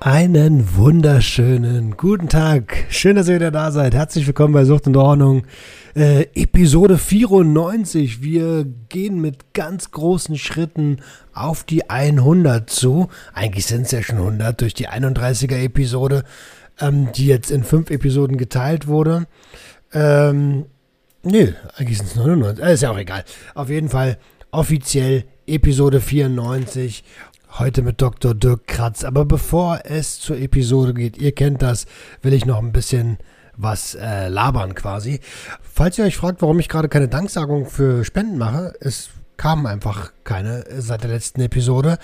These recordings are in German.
Einen wunderschönen guten Tag. Schön, dass ihr wieder da seid. Herzlich willkommen bei Sucht und Ordnung. Äh, Episode 94. Wir gehen mit ganz großen Schritten auf die 100 zu. Eigentlich sind es ja schon 100 durch die 31er Episode, ähm, die jetzt in fünf Episoden geteilt wurde. Ähm, nee, eigentlich sind es 99. Äh, ist ja auch egal. Auf jeden Fall offiziell Episode 94. Heute mit Dr. Dirk Kratz. Aber bevor es zur Episode geht, ihr kennt das, will ich noch ein bisschen was äh, labern quasi. Falls ihr euch fragt, warum ich gerade keine Danksagung für Spenden mache, es kam einfach keine seit der letzten Episode.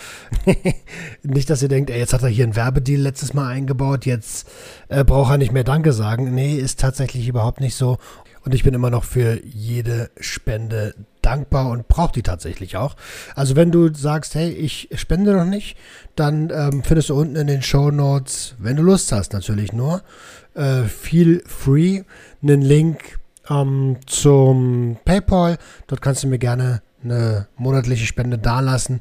nicht, dass ihr denkt, ey, jetzt hat er hier einen Werbedeal letztes Mal eingebaut, jetzt äh, braucht er nicht mehr Danke sagen. Nee, ist tatsächlich überhaupt nicht so. Und ich bin immer noch für jede Spende dankbar und brauche die tatsächlich auch. Also wenn du sagst, hey, ich spende noch nicht, dann ähm, findest du unten in den Show Notes, wenn du Lust hast, natürlich nur, äh, feel free, einen Link ähm, zum PayPal. Dort kannst du mir gerne eine monatliche Spende dalassen.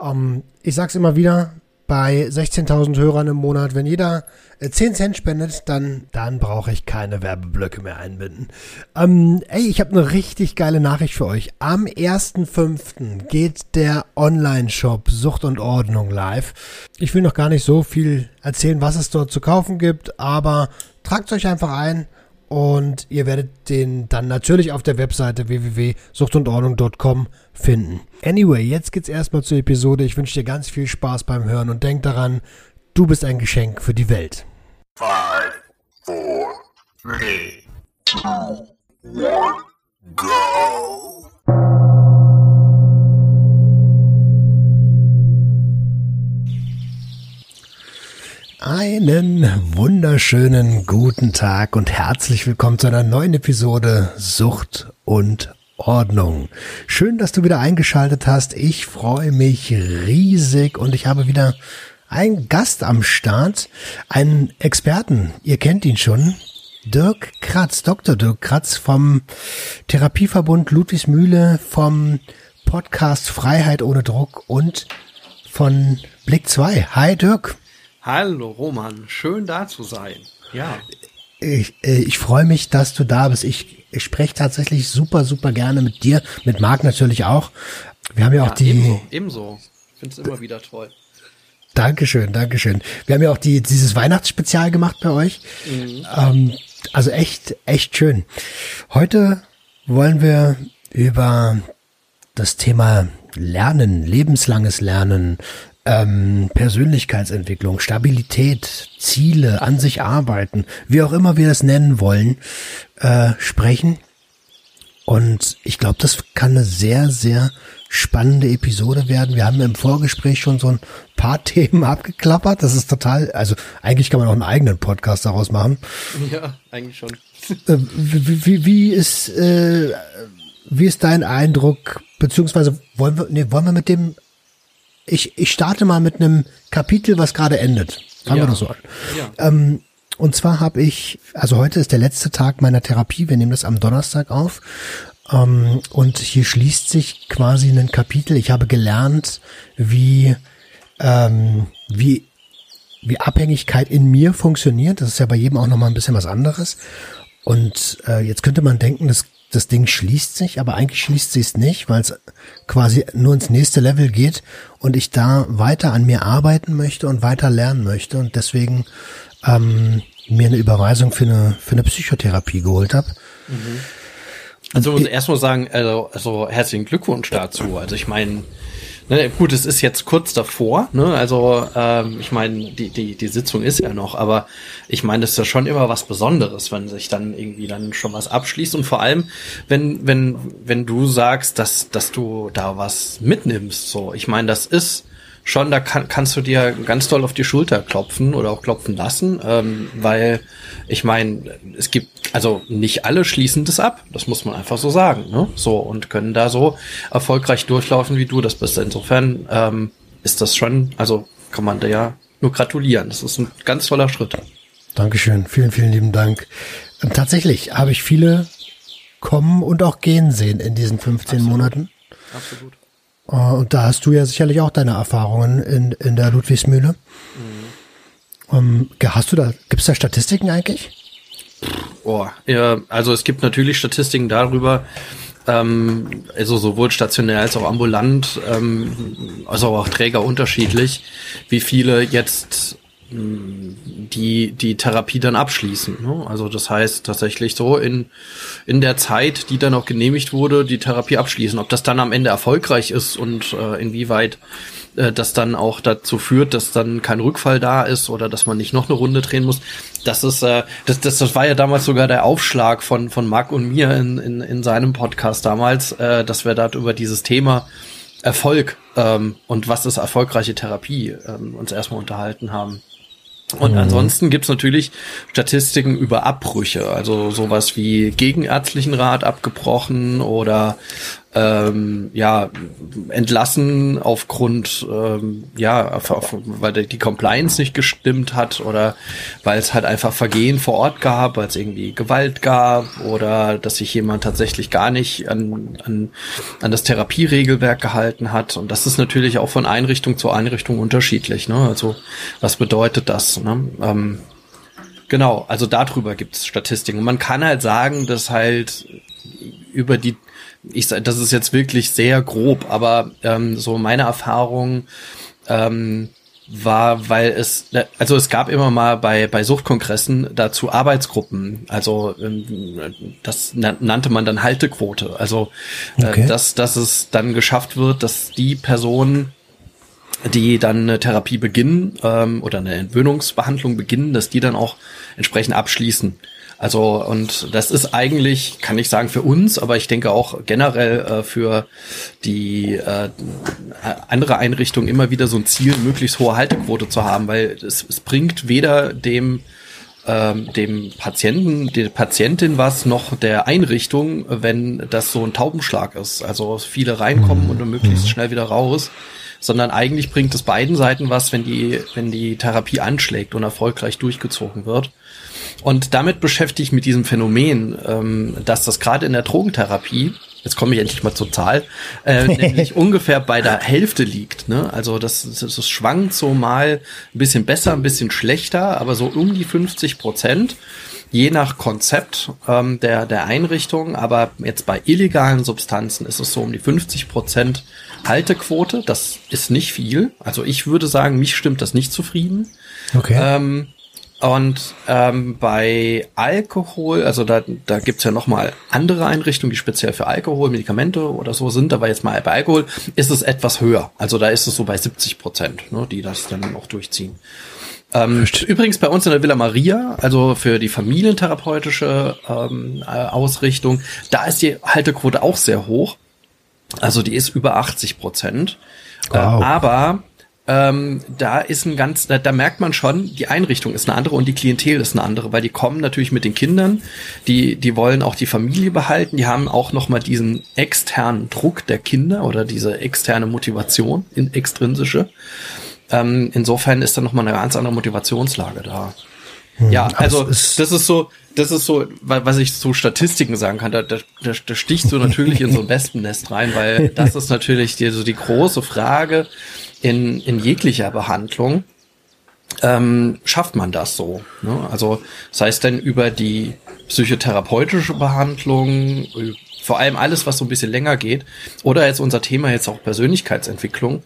Ähm, ich sag's immer wieder, bei 16.000 Hörern im Monat, wenn jeder 10 äh, Cent spendet, dann, dann brauche ich keine Werbeblöcke mehr einbinden. Ähm, ey, ich habe eine richtig geile Nachricht für euch. Am 1.5. geht der Online-Shop Sucht und Ordnung live. Ich will noch gar nicht so viel erzählen, was es dort zu kaufen gibt, aber tragt euch einfach ein und ihr werdet den dann natürlich auf der Webseite www.suchtundordnung.com finden. Anyway, jetzt geht's erstmal zur Episode. Ich wünsche dir ganz viel Spaß beim Hören und denk daran, du bist ein Geschenk für die Welt. Five, four, three, two, one, go! Einen wunderschönen guten Tag und herzlich willkommen zu einer neuen Episode Sucht und Ordnung. Schön, dass du wieder eingeschaltet hast. Ich freue mich riesig und ich habe wieder einen Gast am Start, einen Experten. Ihr kennt ihn schon. Dirk Kratz, Dr. Dirk Kratz vom Therapieverbund Ludwigsmühle, vom Podcast Freiheit ohne Druck und von Blick 2. Hi Dirk. Hallo Roman, schön da zu sein. Ja. Ich, äh, ich freue mich, dass du da bist. Ich, ich spreche tatsächlich super, super gerne mit dir, mit Marc natürlich auch. Wir haben ja, ja auch die. Ebenso, ebenso. Ich finde es immer wieder toll. Dankeschön, Dankeschön. Wir haben ja auch die, dieses Weihnachtsspezial gemacht bei euch. Mhm. Ähm, also echt, echt schön. Heute wollen wir über das Thema Lernen, lebenslanges Lernen, ähm, Persönlichkeitsentwicklung, Stabilität, Ziele, an sich arbeiten, wie auch immer wir das nennen wollen, äh, sprechen. Und ich glaube, das kann eine sehr, sehr spannende Episode werden. Wir haben im Vorgespräch schon so ein paar Themen abgeklappert. Das ist total, also eigentlich kann man auch einen eigenen Podcast daraus machen. Ja, eigentlich schon. Äh, wie, wie, wie ist, äh, wie ist dein Eindruck, beziehungsweise wollen wir, nee, wollen wir mit dem ich, ich starte mal mit einem Kapitel, was gerade endet. Fangen ja. wir das so an. Ja. Ähm, und zwar habe ich, also heute ist der letzte Tag meiner Therapie, wir nehmen das am Donnerstag auf. Ähm, und hier schließt sich quasi ein Kapitel. Ich habe gelernt, wie, ähm, wie, wie Abhängigkeit in mir funktioniert. Das ist ja bei jedem auch nochmal ein bisschen was anderes. Und äh, jetzt könnte man denken, das das Ding schließt sich, aber eigentlich schließt sich es nicht, weil es quasi nur ins nächste Level geht und ich da weiter an mir arbeiten möchte und weiter lernen möchte und deswegen ähm, mir eine Überweisung für eine, für eine Psychotherapie geholt habe. Mhm. Also erstmal sagen, also, also herzlichen Glückwunsch dazu. Also ich meine, Ne, gut, es ist jetzt kurz davor, ne? Also ähm, ich meine, die, die, die Sitzung ist ja noch, aber ich meine, das ist ja schon immer was Besonderes, wenn sich dann irgendwie dann schon was abschließt. Und vor allem, wenn, wenn, wenn du sagst, dass, dass du da was mitnimmst, so, ich meine, das ist schon, da kann, kannst du dir ganz doll auf die Schulter klopfen oder auch klopfen lassen, ähm, weil ich meine, es gibt, also nicht alle schließen das ab, das muss man einfach so sagen, ne? So und können da so erfolgreich durchlaufen, wie du das bist. Insofern ähm, ist das schon, also kann man da ja nur gratulieren. Das ist ein ganz toller Schritt. Dankeschön, vielen, vielen lieben Dank. Ähm, tatsächlich habe ich viele kommen und auch gehen sehen in diesen 15 Absolut. Monaten. Absolut. Äh, und da hast du ja sicherlich auch deine Erfahrungen in, in der Ludwigsmühle. Mhm. Um, ähm, hast du da, gibt es da Statistiken eigentlich? Oh, ja, also es gibt natürlich Statistiken darüber, ähm, also sowohl stationär als auch ambulant, ähm, also auch Träger unterschiedlich, wie viele jetzt die die Therapie dann abschließen. Ne? Also das heißt tatsächlich so in in der Zeit, die dann auch genehmigt wurde, die Therapie abschließen. Ob das dann am Ende erfolgreich ist und äh, inwieweit äh, das dann auch dazu führt, dass dann kein Rückfall da ist oder dass man nicht noch eine Runde drehen muss. Das ist äh, das, das das war ja damals sogar der Aufschlag von von Marc und mir in in, in seinem Podcast damals, äh, dass wir da über dieses Thema Erfolg ähm, und was ist erfolgreiche Therapie ähm, uns erstmal unterhalten haben. Und mhm. ansonsten gibt's natürlich Statistiken über Abbrüche, also sowas wie gegenärztlichen Rat abgebrochen oder ähm, ja entlassen aufgrund ähm, ja auf, auf, weil die Compliance nicht gestimmt hat oder weil es halt einfach Vergehen vor Ort gab, weil es irgendwie Gewalt gab oder dass sich jemand tatsächlich gar nicht an, an, an das Therapieregelwerk gehalten hat und das ist natürlich auch von Einrichtung zu Einrichtung unterschiedlich. Ne? Also was bedeutet das? Ne? Ähm, Genau, also darüber gibt es Statistiken. Und man kann halt sagen, dass halt über die ich sage, das ist jetzt wirklich sehr grob, aber ähm, so meine Erfahrung ähm, war, weil es, also es gab immer mal bei, bei Suchtkongressen dazu Arbeitsgruppen, also ähm, das nannte man dann Haltequote, also äh, okay. dass, dass es dann geschafft wird, dass die Personen, die dann eine Therapie beginnen ähm, oder eine Entwöhnungsbehandlung beginnen, dass die dann auch entsprechend abschließen. Also und das ist eigentlich, kann ich sagen, für uns, aber ich denke auch generell äh, für die äh, andere Einrichtungen immer wieder so ein Ziel, möglichst hohe Haltequote zu haben, weil es, es bringt weder dem ähm, dem Patienten, der Patientin was, noch der Einrichtung, wenn das so ein Taubenschlag ist. Also viele reinkommen mhm. und möglichst mhm. schnell wieder raus sondern eigentlich bringt es beiden Seiten was, wenn die, wenn die Therapie anschlägt und erfolgreich durchgezogen wird. Und damit beschäftige ich mit diesem Phänomen, ähm, dass das gerade in der Drogentherapie, jetzt komme ich endlich mal zur Zahl, äh, nämlich ungefähr bei der Hälfte liegt. Ne? Also das, das, das schwankt so mal ein bisschen besser, ein bisschen schlechter, aber so um die 50 Prozent je nach Konzept ähm, der, der Einrichtung, aber jetzt bei illegalen Substanzen ist es so um die 50 Prozent Haltequote. Das ist nicht viel. Also ich würde sagen, mich stimmt das nicht zufrieden. Okay. Ähm, und ähm, bei Alkohol, also da, da gibt's ja nochmal andere Einrichtungen, die speziell für Alkohol, Medikamente oder so sind, aber jetzt mal bei Alkohol ist es etwas höher. Also da ist es so bei 70 Prozent, ne, die das dann auch durchziehen. Ähm, übrigens bei uns in der Villa Maria, also für die familientherapeutische ähm, äh, Ausrichtung, da ist die Haltequote auch sehr hoch. Also die ist über 80 Prozent. Wow. Äh, aber ähm, da ist ein ganz, da, da, merkt man schon, die Einrichtung ist eine andere und die Klientel ist eine andere, weil die kommen natürlich mit den Kindern, die, die wollen auch die Familie behalten, die haben auch nochmal diesen externen Druck der Kinder oder diese externe Motivation, in, extrinsische. Ähm, insofern ist da nochmal eine ganz andere Motivationslage da. Hm, ja, also das ist so, das ist so, was ich zu Statistiken sagen kann. Da, da, da stichst du natürlich in so ein Wespennest rein, weil das ist natürlich die, so die große Frage in, in jeglicher Behandlung. Ähm, schafft man das so? Ne? Also sei es denn über die psychotherapeutische Behandlung, vor allem alles, was so ein bisschen länger geht, oder jetzt unser Thema jetzt auch Persönlichkeitsentwicklung.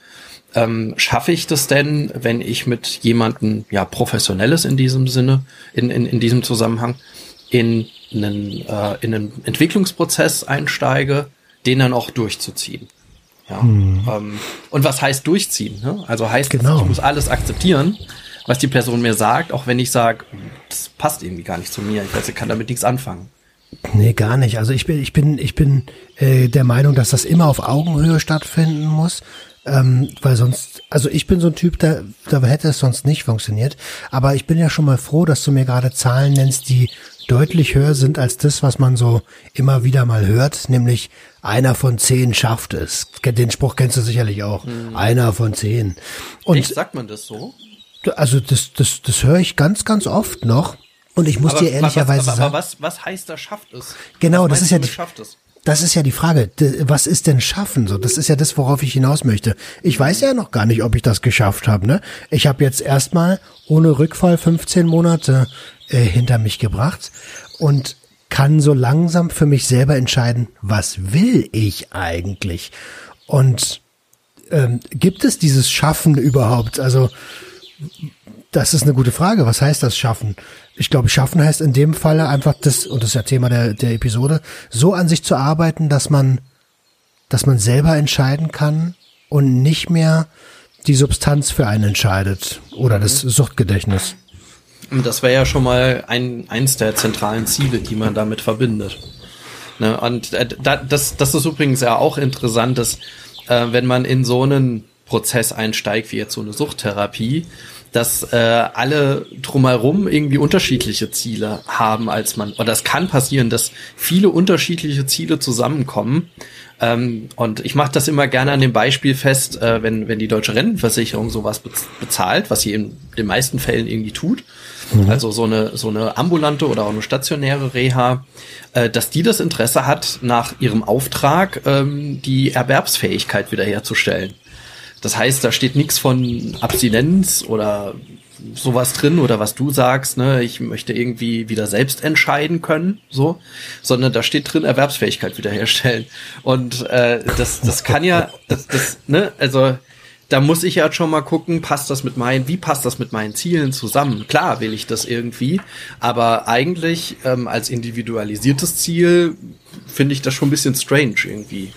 Ähm, schaffe ich das denn, wenn ich mit jemandem, ja, professionelles in diesem Sinne, in, in, in diesem Zusammenhang, in einen, äh, in einen Entwicklungsprozess einsteige, den dann auch durchzuziehen? Ja. Hm. Ähm, und was heißt durchziehen? Ne? Also heißt, genau. ich muss alles akzeptieren, was die Person mir sagt, auch wenn ich sage, das passt irgendwie gar nicht zu mir. Ich weiß, ich kann damit nichts anfangen. Nee, gar nicht. Also ich bin, ich bin, ich bin äh, der Meinung, dass das immer auf Augenhöhe stattfinden muss. Ähm, weil sonst, also ich bin so ein Typ, da, da hätte es sonst nicht funktioniert. Aber ich bin ja schon mal froh, dass du mir gerade Zahlen nennst, die deutlich höher sind als das, was man so immer wieder mal hört, nämlich einer von zehn schafft es. Den Spruch kennst du sicherlich auch. Mhm. Einer von zehn. Und Echt, sagt man das so? Also das, das, das höre ich ganz, ganz oft noch. Und ich muss aber, dir ehrlicherweise was, aber, sagen. Aber was, was heißt da schafft es? Genau, das ist ja die, das ist ja die Frage. Was ist denn schaffen? So, das ist ja das, worauf ich hinaus möchte. Ich weiß ja noch gar nicht, ob ich das geschafft habe. Ne? Ich habe jetzt erstmal ohne Rückfall 15 Monate äh, hinter mich gebracht und kann so langsam für mich selber entscheiden, was will ich eigentlich? Und ähm, gibt es dieses Schaffen überhaupt? Also das ist eine gute Frage. Was heißt das Schaffen? Ich glaube, Schaffen heißt in dem Falle einfach das, und das ist ja Thema der, der Episode, so an sich zu arbeiten, dass man, dass man selber entscheiden kann und nicht mehr die Substanz für einen entscheidet oder das Suchtgedächtnis. Das wäre ja schon mal ein, eins der zentralen Ziele, die man damit verbindet. Ne? Und äh, das, das ist übrigens ja auch interessant, dass äh, wenn man in so einen Prozess einsteigt, wie jetzt so eine Suchttherapie, dass äh, alle drumherum irgendwie unterschiedliche Ziele haben als man. Oder es kann passieren, dass viele unterschiedliche Ziele zusammenkommen. Ähm, und ich mache das immer gerne an dem Beispiel fest, äh, wenn, wenn die deutsche Rentenversicherung sowas bezahlt, was sie in den meisten Fällen irgendwie tut, mhm. also so eine, so eine ambulante oder auch eine stationäre Reha, äh, dass die das Interesse hat, nach ihrem Auftrag ähm, die Erwerbsfähigkeit wiederherzustellen. Das heißt, da steht nichts von Abstinenz oder sowas drin oder was du sagst, ne, ich möchte irgendwie wieder selbst entscheiden können, so, sondern da steht drin Erwerbsfähigkeit wiederherstellen. Und äh, das, das kann ja, das, das, ne, also da muss ich ja schon mal gucken, passt das mit meinen, wie passt das mit meinen Zielen zusammen? Klar will ich das irgendwie, aber eigentlich ähm, als individualisiertes Ziel finde ich das schon ein bisschen strange irgendwie.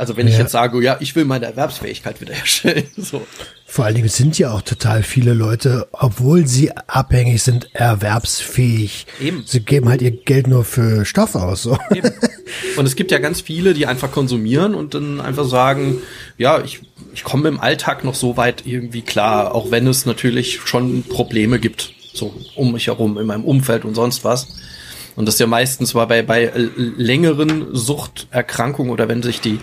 Also wenn ja. ich jetzt sage, ja, ich will meine Erwerbsfähigkeit wiederherstellen. So. Vor allen Dingen sind ja auch total viele Leute, obwohl sie abhängig sind, erwerbsfähig. Eben. Sie geben halt ihr Geld nur für Stoff aus. So. Eben. Und es gibt ja ganz viele, die einfach konsumieren und dann einfach sagen, ja, ich, ich komme im Alltag noch so weit irgendwie klar, auch wenn es natürlich schon Probleme gibt, so um mich herum, in meinem Umfeld und sonst was. Und das ist ja meistens war bei, bei längeren Suchterkrankungen oder wenn sich die,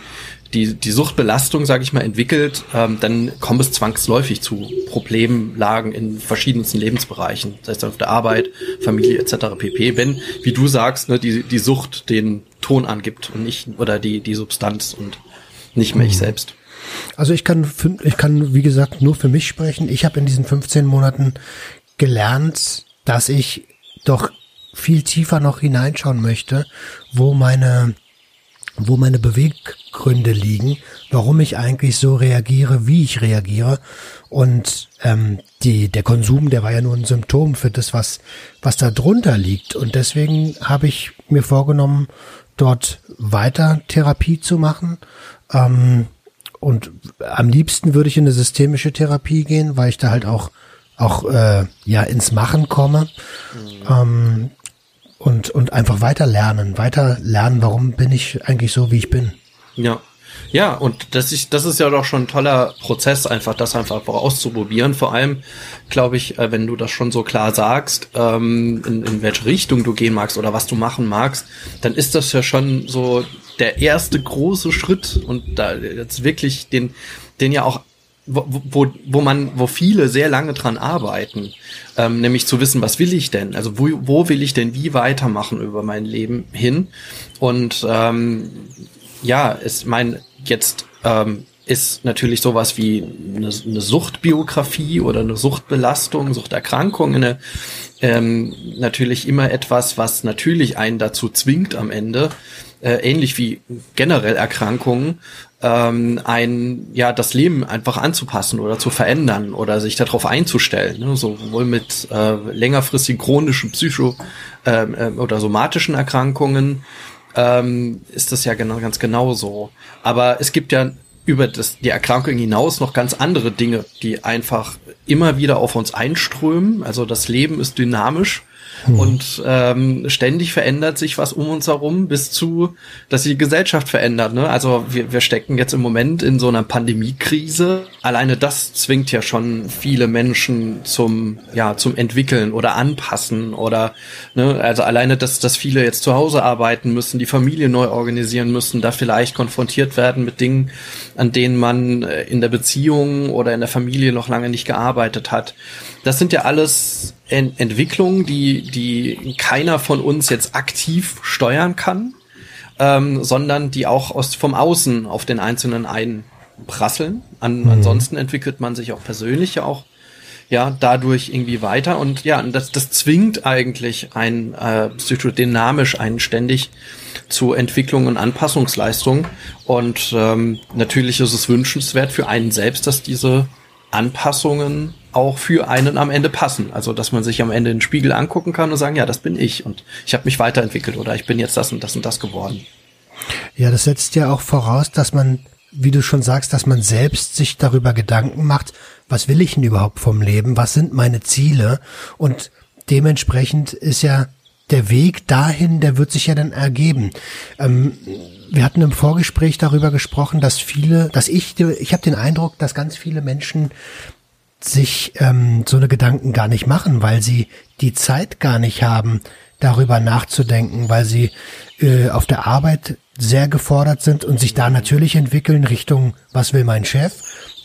die, die Suchtbelastung, sage ich mal, entwickelt, ähm, dann kommt es zwangsläufig zu Problemlagen in verschiedensten Lebensbereichen, sei es auf der Arbeit, Familie etc. pp. Wenn, wie du sagst, ne, die, die Sucht den Ton angibt und nicht oder die, die Substanz und nicht mehr ich mhm. selbst. Also ich kann, ich kann, wie gesagt, nur für mich sprechen. Ich habe in diesen 15 Monaten gelernt, dass ich doch viel tiefer noch hineinschauen möchte, wo meine, wo meine Beweggründe liegen, warum ich eigentlich so reagiere, wie ich reagiere. Und ähm, die, der Konsum, der war ja nur ein Symptom für das, was, was da drunter liegt. Und deswegen habe ich mir vorgenommen, dort weiter Therapie zu machen. Ähm, und am liebsten würde ich in eine systemische Therapie gehen, weil ich da halt auch auch äh, ja ins Machen komme. Mhm. Ähm, und, und einfach weiter lernen, weiter lernen, warum bin ich eigentlich so, wie ich bin. Ja. Ja, und das ist, das ist ja doch schon ein toller Prozess, einfach das einfach auszuprobieren. Vor allem, glaube ich, äh, wenn du das schon so klar sagst, ähm, in, in welche Richtung du gehen magst oder was du machen magst, dann ist das ja schon so der erste große Schritt und da jetzt wirklich den, den ja auch wo, wo, wo man, wo viele sehr lange dran arbeiten, ähm, nämlich zu wissen, was will ich denn? Also wo, wo will ich denn wie weitermachen über mein Leben hin? Und ähm, ja, ist mein jetzt ähm, ist natürlich sowas wie eine, eine Suchtbiografie oder eine Suchtbelastung, Suchterkrankung, eine, ähm, natürlich immer etwas, was natürlich einen dazu zwingt am Ende, äh, ähnlich wie generell Erkrankungen, ähm, ein ja das Leben einfach anzupassen oder zu verändern oder sich darauf einzustellen, ne? sowohl mit äh, längerfristigen chronischen Psycho ähm, äh, oder somatischen Erkrankungen ähm, ist das ja genau ganz genau so. Aber es gibt ja über das, die Erkrankung hinaus noch ganz andere Dinge, die einfach immer wieder auf uns einströmen. Also das Leben ist dynamisch Mhm. Und ähm, ständig verändert sich was um uns herum, bis zu, dass sich die Gesellschaft verändert. Ne? Also wir, wir stecken jetzt im Moment in so einer Pandemiekrise. Alleine das zwingt ja schon viele Menschen zum, ja, zum Entwickeln oder Anpassen oder ne, also alleine, dass, dass viele jetzt zu Hause arbeiten müssen, die Familie neu organisieren müssen, da vielleicht konfrontiert werden mit Dingen, an denen man äh, in der Beziehung oder in der Familie noch lange nicht gearbeitet hat. Das sind ja alles Ent Entwicklungen, die, die keiner von uns jetzt aktiv steuern kann, ähm, sondern die auch aus, vom Außen auf den Einzelnen einprasseln. An, mhm. Ansonsten entwickelt man sich auch persönlich ja auch ja dadurch irgendwie weiter und ja das das zwingt eigentlich ein äh, psychodynamisch einen ständig zu Entwicklung und Anpassungsleistung und ähm, natürlich ist es wünschenswert für einen selbst, dass diese Anpassungen auch für einen am Ende passen. Also dass man sich am Ende den Spiegel angucken kann und sagen, ja, das bin ich und ich habe mich weiterentwickelt oder ich bin jetzt das und das und das geworden. Ja, das setzt ja auch voraus, dass man, wie du schon sagst, dass man selbst sich darüber Gedanken macht, was will ich denn überhaupt vom Leben, was sind meine Ziele und dementsprechend ist ja der Weg dahin, der wird sich ja dann ergeben. Ähm, wir hatten im Vorgespräch darüber gesprochen, dass viele, dass ich, ich habe den Eindruck, dass ganz viele Menschen sich ähm, so eine Gedanken gar nicht machen, weil sie die Zeit gar nicht haben, darüber nachzudenken, weil sie äh, auf der Arbeit sehr gefordert sind und sich da natürlich entwickeln Richtung, was will mein Chef?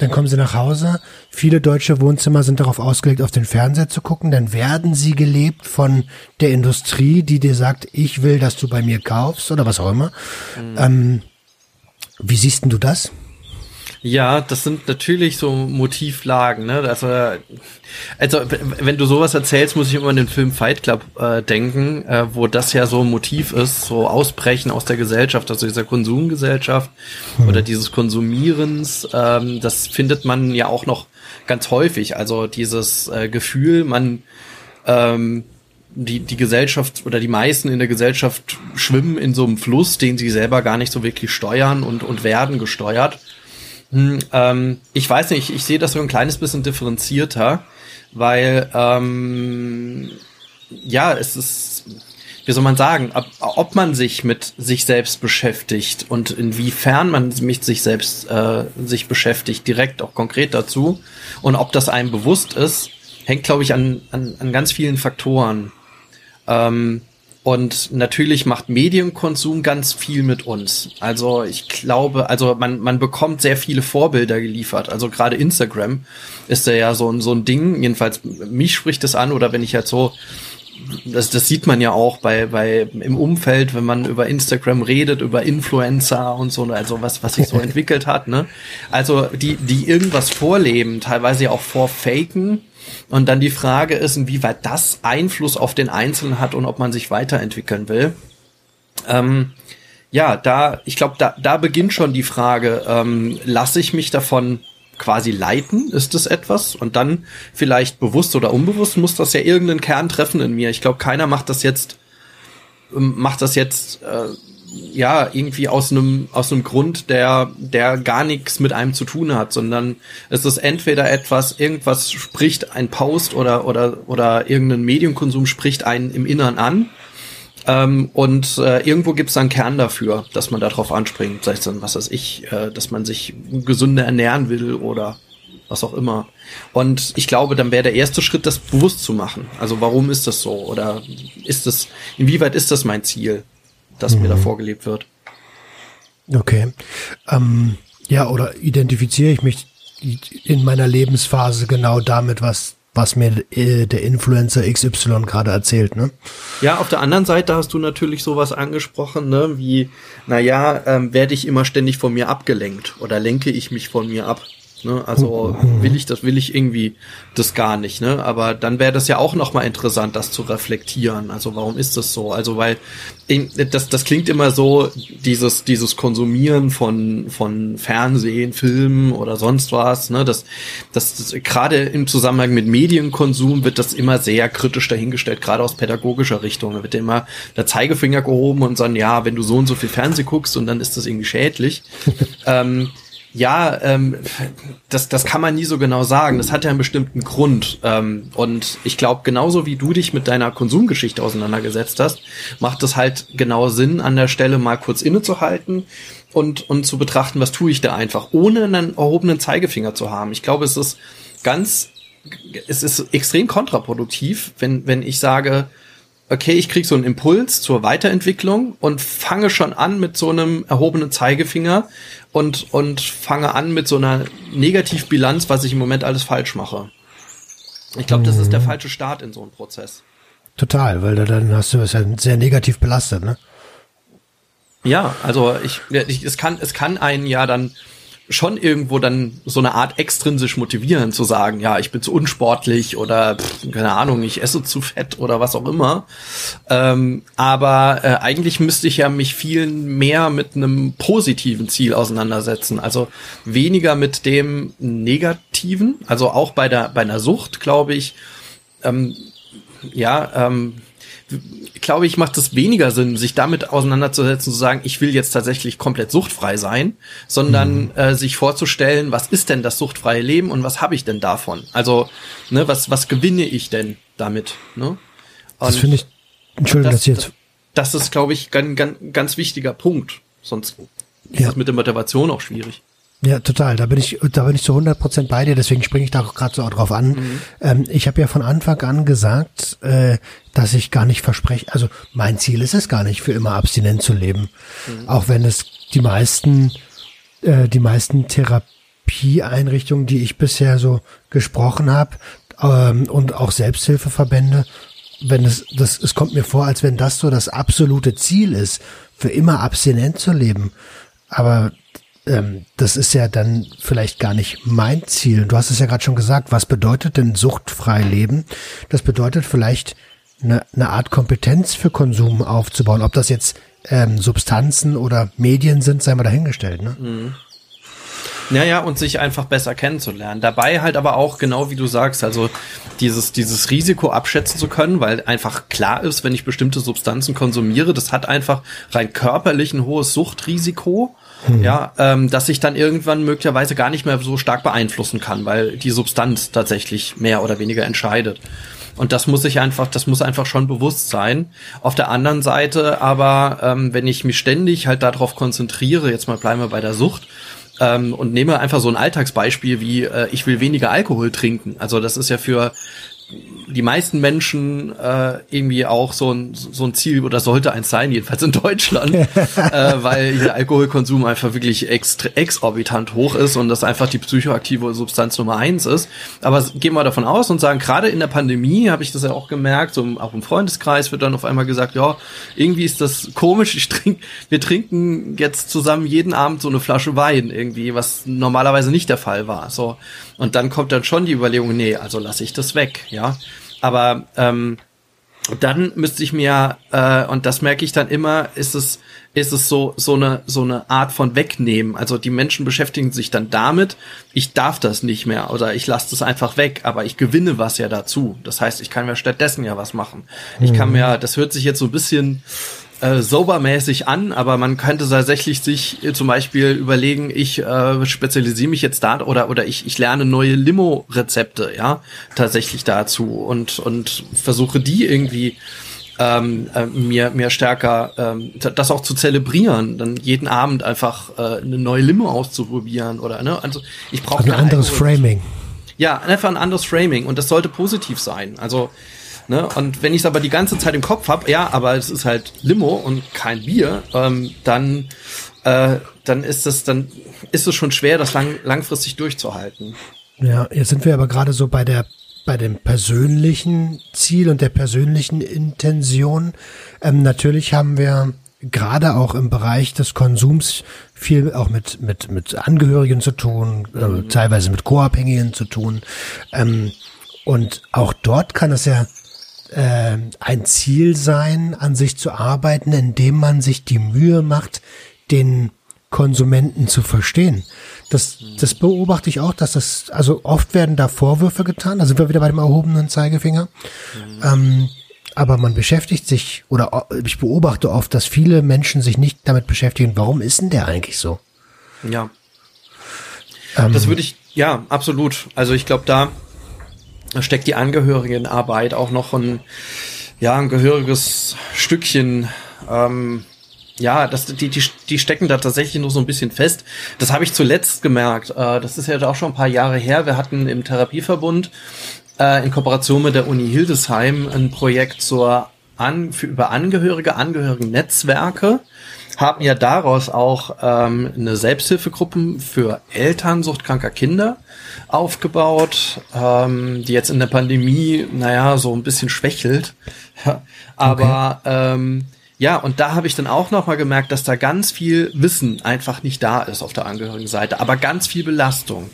Dann kommen sie nach Hause. Viele deutsche Wohnzimmer sind darauf ausgelegt, auf den Fernseher zu gucken. Dann werden sie gelebt von der Industrie, die dir sagt, ich will, dass du bei mir kaufst oder was auch immer. Mhm. Ähm, wie siehst denn du das? Ja, das sind natürlich so Motivlagen, ne? Also, also wenn du sowas erzählst, muss ich immer an den Film Fight Club äh, denken, äh, wo das ja so ein Motiv ist, so Ausbrechen aus der Gesellschaft, also dieser Konsumgesellschaft hm. oder dieses Konsumierens. Ähm, das findet man ja auch noch ganz häufig. Also dieses äh, Gefühl, man ähm, die, die Gesellschaft oder die meisten in der Gesellschaft schwimmen in so einem Fluss, den sie selber gar nicht so wirklich steuern und, und werden gesteuert. Hm, ähm, ich weiß nicht, ich, sehe das so ein kleines bisschen differenzierter, weil ähm, ja, es ist, wie soll man sagen, ob, ob man sich mit sich selbst beschäftigt und inwiefern man mit sich selbst äh, sich beschäftigt, direkt auch konkret dazu und ob das einem bewusst ist, hängt, glaube ich, an, an, an ganz vielen Faktoren. Ähm, und natürlich macht Medienkonsum ganz viel mit uns. Also ich glaube, also man, man bekommt sehr viele Vorbilder geliefert. Also gerade Instagram ist da ja so ein, so ein Ding. Jedenfalls mich spricht das an oder wenn ich jetzt so das, das sieht man ja auch bei, bei im Umfeld, wenn man über Instagram redet, über Influencer und so, also was, was sich so entwickelt hat, ne? Also die, die irgendwas vorleben, teilweise ja auch vorfaken und dann die Frage ist, inwieweit das Einfluss auf den Einzelnen hat und ob man sich weiterentwickeln will. Ähm, ja, da, ich glaube, da, da beginnt schon die Frage, ähm, lasse ich mich davon quasi leiten? Ist das etwas? Und dann vielleicht bewusst oder unbewusst muss das ja irgendeinen Kern treffen in mir. Ich glaube, keiner macht das jetzt, ähm, macht das jetzt äh, ja, irgendwie aus einem, aus einem Grund, der, der gar nichts mit einem zu tun hat, sondern es ist entweder etwas, irgendwas spricht ein Post oder, oder, oder irgendein Medienkonsum spricht einen im Innern an. Ähm, und äh, irgendwo gibt es einen Kern dafür, dass man darauf anspringt, sei es dann, was weiß ich, äh, dass man sich gesünder ernähren will oder was auch immer. Und ich glaube, dann wäre der erste Schritt, das bewusst zu machen. Also warum ist das so? Oder ist das, inwieweit ist das mein Ziel? Das mhm. mir da mhm. vorgelebt wird. Okay. Ähm, ja, oder identifiziere ich mich in meiner Lebensphase genau damit, was was mir äh, der Influencer XY gerade erzählt, ne? Ja, auf der anderen Seite hast du natürlich sowas angesprochen, ne, wie, naja, ähm, werde ich immer ständig von mir abgelenkt oder lenke ich mich von mir ab? Ne? Also will ich das, will ich irgendwie das gar nicht. Ne? Aber dann wäre das ja auch nochmal interessant, das zu reflektieren. Also warum ist das so? Also weil das, das klingt immer so, dieses, dieses Konsumieren von, von Fernsehen, Filmen oder sonst was. Ne? Das, das, das gerade im Zusammenhang mit Medienkonsum wird das immer sehr kritisch dahingestellt, gerade aus pädagogischer Richtung. Da wird immer der Zeigefinger gehoben und sagen, ja, wenn du so und so viel Fernseh guckst und dann ist das irgendwie schädlich. ähm, Ja, ähm, das, das kann man nie so genau sagen. Das hat ja einen bestimmten Grund. Ähm, und ich glaube, genauso wie du dich mit deiner Konsumgeschichte auseinandergesetzt hast, macht es halt genau Sinn, an der Stelle mal kurz innezuhalten und, und zu betrachten, was tue ich da einfach, ohne einen erhobenen Zeigefinger zu haben. Ich glaube, es ist ganz, es ist extrem kontraproduktiv, wenn, wenn ich sage, okay, ich krieg so einen Impuls zur Weiterentwicklung und fange schon an mit so einem erhobenen Zeigefinger und, und fange an mit so einer Negativbilanz, was ich im Moment alles falsch mache. Ich glaube, das ist der mhm. falsche Start in so einem Prozess. Total, weil da dann hast du es ja sehr negativ belastet, ne? Ja, also ich, ich es kann es kann einen ja dann schon irgendwo dann so eine Art extrinsisch motivieren, zu sagen, ja, ich bin zu unsportlich oder pff, keine Ahnung, ich esse zu fett oder was auch immer. Ähm, aber äh, eigentlich müsste ich ja mich viel mehr mit einem positiven Ziel auseinandersetzen. Also weniger mit dem negativen. Also auch bei der bei einer Sucht, glaube ich, ähm, ja, ähm, glaube ich, macht es weniger Sinn, sich damit auseinanderzusetzen, zu sagen, ich will jetzt tatsächlich komplett suchtfrei sein, sondern mhm. äh, sich vorzustellen, was ist denn das suchtfreie Leben und was habe ich denn davon? Also, ne, was, was gewinne ich denn damit? Ne? Und das finde ich, Entschuldigung, das, dass jetzt. Das ist, glaube ich, ganz, ganz, ganz wichtiger Punkt. Sonst ist ja. das mit der Motivation auch schwierig. Ja, total. Da bin ich, da bin ich zu 100 Prozent bei dir. Deswegen springe ich da auch gerade so drauf an. Mhm. Ähm, ich habe ja von Anfang an gesagt, äh, dass ich gar nicht verspreche. Also mein Ziel ist es gar nicht, für immer abstinent zu leben, mhm. auch wenn es die meisten, äh, die meisten Therapieeinrichtungen, die ich bisher so gesprochen habe ähm, und auch Selbsthilfeverbände, wenn es das, es kommt mir vor, als wenn das so das absolute Ziel ist, für immer abstinent zu leben. Aber ähm, das ist ja dann vielleicht gar nicht mein Ziel. Du hast es ja gerade schon gesagt, was bedeutet denn suchtfrei leben? Das bedeutet vielleicht eine, eine Art Kompetenz für Konsum aufzubauen. Ob das jetzt ähm, Substanzen oder Medien sind, sei mal dahingestellt. Ne? Mhm. Naja, und sich einfach besser kennenzulernen. Dabei halt aber auch, genau wie du sagst, also dieses, dieses Risiko abschätzen zu können, weil einfach klar ist, wenn ich bestimmte Substanzen konsumiere, das hat einfach rein körperlich ein hohes Suchtrisiko. Hm. Ja, ähm, dass ich dann irgendwann möglicherweise gar nicht mehr so stark beeinflussen kann, weil die Substanz tatsächlich mehr oder weniger entscheidet. Und das muss ich einfach, das muss einfach schon bewusst sein. Auf der anderen Seite aber, ähm, wenn ich mich ständig halt darauf konzentriere, jetzt mal bleiben wir bei der Sucht, ähm, und nehme einfach so ein Alltagsbeispiel wie, äh, ich will weniger Alkohol trinken. Also das ist ja für die meisten Menschen äh, irgendwie auch so ein, so ein Ziel oder sollte eins sein, jedenfalls in Deutschland, äh, weil der Alkoholkonsum einfach wirklich extra, exorbitant hoch ist und das einfach die psychoaktive Substanz Nummer eins ist. Aber gehen wir davon aus und sagen, gerade in der Pandemie habe ich das ja auch gemerkt, so auch im Freundeskreis wird dann auf einmal gesagt, ja, irgendwie ist das komisch, ich trink, wir trinken jetzt zusammen jeden Abend so eine Flasche Wein irgendwie, was normalerweise nicht der Fall war. So. Und dann kommt dann schon die Überlegung, nee, also lasse ich das weg, ja. Aber ähm, dann müsste ich mir, äh, und das merke ich dann immer, ist es, ist es so, so eine, so eine Art von wegnehmen. Also die Menschen beschäftigen sich dann damit, ich darf das nicht mehr oder ich lasse das einfach weg, aber ich gewinne was ja dazu. Das heißt, ich kann mir stattdessen ja was machen. Ich kann mhm. mir, das hört sich jetzt so ein bisschen, äh, sobermäßig an, aber man könnte tatsächlich sich äh, zum Beispiel überlegen, ich äh, spezialisiere mich jetzt da oder oder ich, ich lerne neue Limo-Rezepte, ja, tatsächlich dazu und und versuche die irgendwie ähm, äh, mir mir stärker ähm, das auch zu zelebrieren, dann jeden Abend einfach äh, eine neue Limo auszuprobieren oder ne, also ich brauche also ein anderes Framing. Ja, einfach ein anderes Framing und das sollte positiv sein. Also Ne? Und wenn ich es aber die ganze Zeit im Kopf habe, ja, aber es ist halt Limo und kein Bier, ähm, dann, äh, dann ist es, dann ist es schon schwer, das lang, langfristig durchzuhalten. Ja, jetzt sind wir aber gerade so bei der bei dem persönlichen Ziel und der persönlichen Intention. Ähm, natürlich haben wir gerade auch im Bereich des Konsums viel auch mit mit mit Angehörigen zu tun, äh, mhm. teilweise mit Co-Abhängigen zu tun. Ähm, und auch dort kann es ja äh, ein Ziel sein, an sich zu arbeiten, indem man sich die Mühe macht, den Konsumenten zu verstehen. Das, das beobachte ich auch, dass das, also oft werden da Vorwürfe getan, da sind wir wieder bei dem erhobenen Zeigefinger. Mhm. Ähm, aber man beschäftigt sich, oder ich beobachte oft, dass viele Menschen sich nicht damit beschäftigen, warum ist denn der eigentlich so? Ja. Ähm, das würde ich, ja, absolut. Also ich glaube, da steckt die Angehörigenarbeit auch noch ein, ja, ein gehöriges Stückchen, ähm, ja, das, die, die, die stecken da tatsächlich nur so ein bisschen fest. Das habe ich zuletzt gemerkt. Äh, das ist ja auch schon ein paar Jahre her. Wir hatten im Therapieverbund äh, in Kooperation mit der Uni Hildesheim ein Projekt zur an, für, über Angehörige, Angehörigen-Netzwerke haben ja daraus auch ähm, eine Selbsthilfegruppe für Eltern suchtkranker Kinder aufgebaut, ähm, die jetzt in der Pandemie, naja, so ein bisschen schwächelt. Aber okay. ähm, ja, und da habe ich dann auch nochmal gemerkt, dass da ganz viel Wissen einfach nicht da ist auf der Angehörigenseite, aber ganz viel Belastung.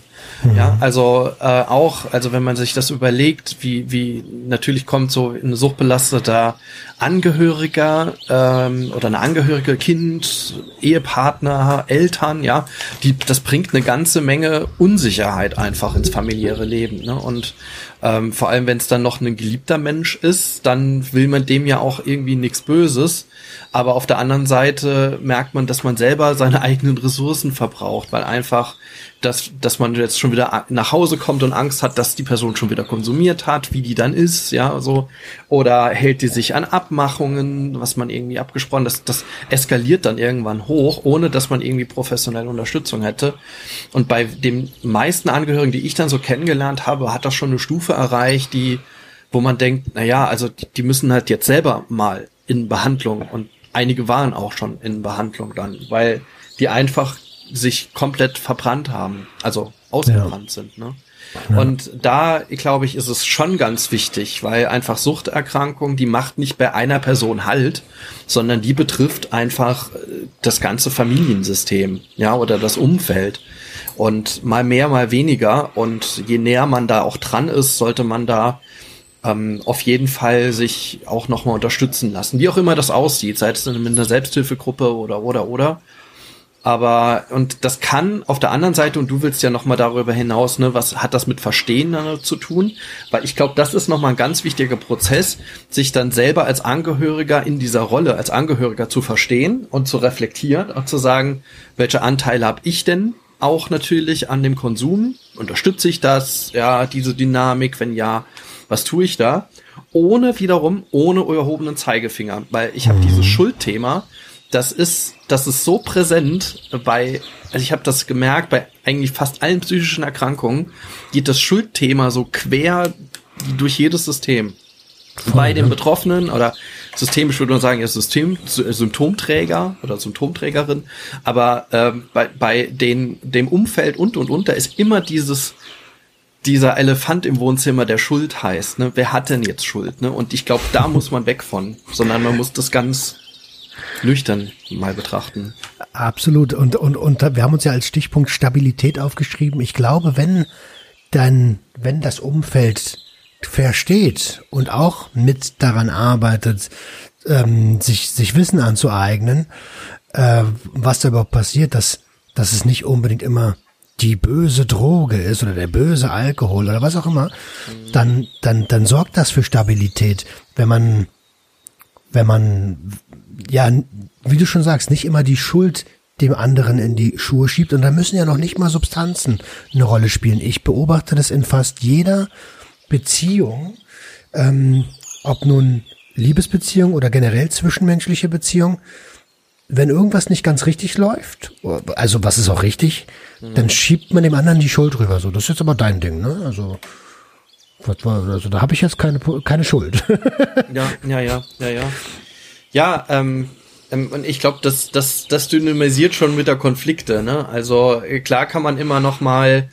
Ja, mhm. also äh, auch, also wenn man sich das überlegt, wie, wie natürlich kommt so ein suchtbelasteter Angehöriger ähm, oder eine Angehörige, Kind, Ehepartner, Eltern, ja, die, das bringt eine ganze Menge Unsicherheit einfach ins familiäre Leben. Ne? Und ähm, vor allem, wenn es dann noch ein geliebter Mensch ist, dann will man dem ja auch irgendwie nichts Böses. Aber auf der anderen Seite merkt man, dass man selber seine eigenen Ressourcen verbraucht, weil einfach dass, dass man jetzt schon wieder nach Hause kommt und Angst hat, dass die Person schon wieder konsumiert hat, wie die dann ist, ja, so. Oder hält die sich an Abmachungen, was man irgendwie abgesprochen, das, das eskaliert dann irgendwann hoch, ohne dass man irgendwie professionelle Unterstützung hätte. Und bei den meisten Angehörigen, die ich dann so kennengelernt habe, hat das schon eine Stufe erreicht, die, wo man denkt, na ja, also die, die müssen halt jetzt selber mal in Behandlung und einige waren auch schon in Behandlung dann, weil die einfach sich komplett verbrannt haben, also ausgebrannt ja. sind. Ne? Ja. Und da, glaube ich, ist es schon ganz wichtig, weil einfach Suchterkrankung, die macht nicht bei einer Person Halt, sondern die betrifft einfach äh, das ganze Familiensystem, ja, oder das Umfeld. Und mal mehr, mal weniger. Und je näher man da auch dran ist, sollte man da ähm, auf jeden Fall sich auch nochmal unterstützen lassen. Wie auch immer das aussieht, sei es mit einer Selbsthilfegruppe oder, oder, oder. Aber, und das kann auf der anderen Seite, und du willst ja nochmal darüber hinaus, ne, was hat das mit Verstehen zu tun? Weil ich glaube, das ist nochmal ein ganz wichtiger Prozess, sich dann selber als Angehöriger in dieser Rolle, als Angehöriger zu verstehen und zu reflektieren und zu sagen, welche Anteile habe ich denn auch natürlich an dem Konsum? Unterstütze ich das? Ja, diese Dynamik, wenn ja, was tue ich da? Ohne wiederum, ohne erhobenen Zeigefinger, weil ich habe mhm. dieses Schuldthema, das ist, das ist so präsent bei, also ich habe das gemerkt, bei eigentlich fast allen psychischen Erkrankungen geht das Schuldthema so quer durch jedes System. Voll, bei den Betroffenen oder systemisch würde man sagen, ist System, Symptomträger oder Symptomträgerin, aber ähm, bei, bei den, dem Umfeld und und und, da ist immer dieses, dieser Elefant im Wohnzimmer, der Schuld heißt. Ne? Wer hat denn jetzt Schuld? Ne? Und ich glaube, da muss man weg von, sondern man muss das ganz nüchtern mal betrachten. Absolut. Und, und, und wir haben uns ja als Stichpunkt Stabilität aufgeschrieben. Ich glaube, wenn dann, wenn das Umfeld versteht und auch mit daran arbeitet, ähm, sich, sich Wissen anzueignen, äh, was da überhaupt passiert, dass, dass es nicht unbedingt immer die böse Droge ist oder der böse Alkohol oder was auch immer, dann, dann, dann sorgt das für Stabilität, wenn man, wenn man ja, wie du schon sagst, nicht immer die Schuld dem anderen in die Schuhe schiebt. Und da müssen ja noch nicht mal Substanzen eine Rolle spielen. Ich beobachte das in fast jeder Beziehung, ähm, ob nun Liebesbeziehung oder generell zwischenmenschliche Beziehung. Wenn irgendwas nicht ganz richtig läuft, also was ist auch richtig, mhm. dann schiebt man dem anderen die Schuld rüber. So, das ist jetzt aber dein Ding, ne? Also, was war, also da habe ich jetzt keine keine Schuld. ja, ja, ja, ja, ja. Ja, ähm, ähm, und ich glaube, das, das, das dynamisiert schon mit der Konflikte. Ne? Also äh, klar kann man immer noch mal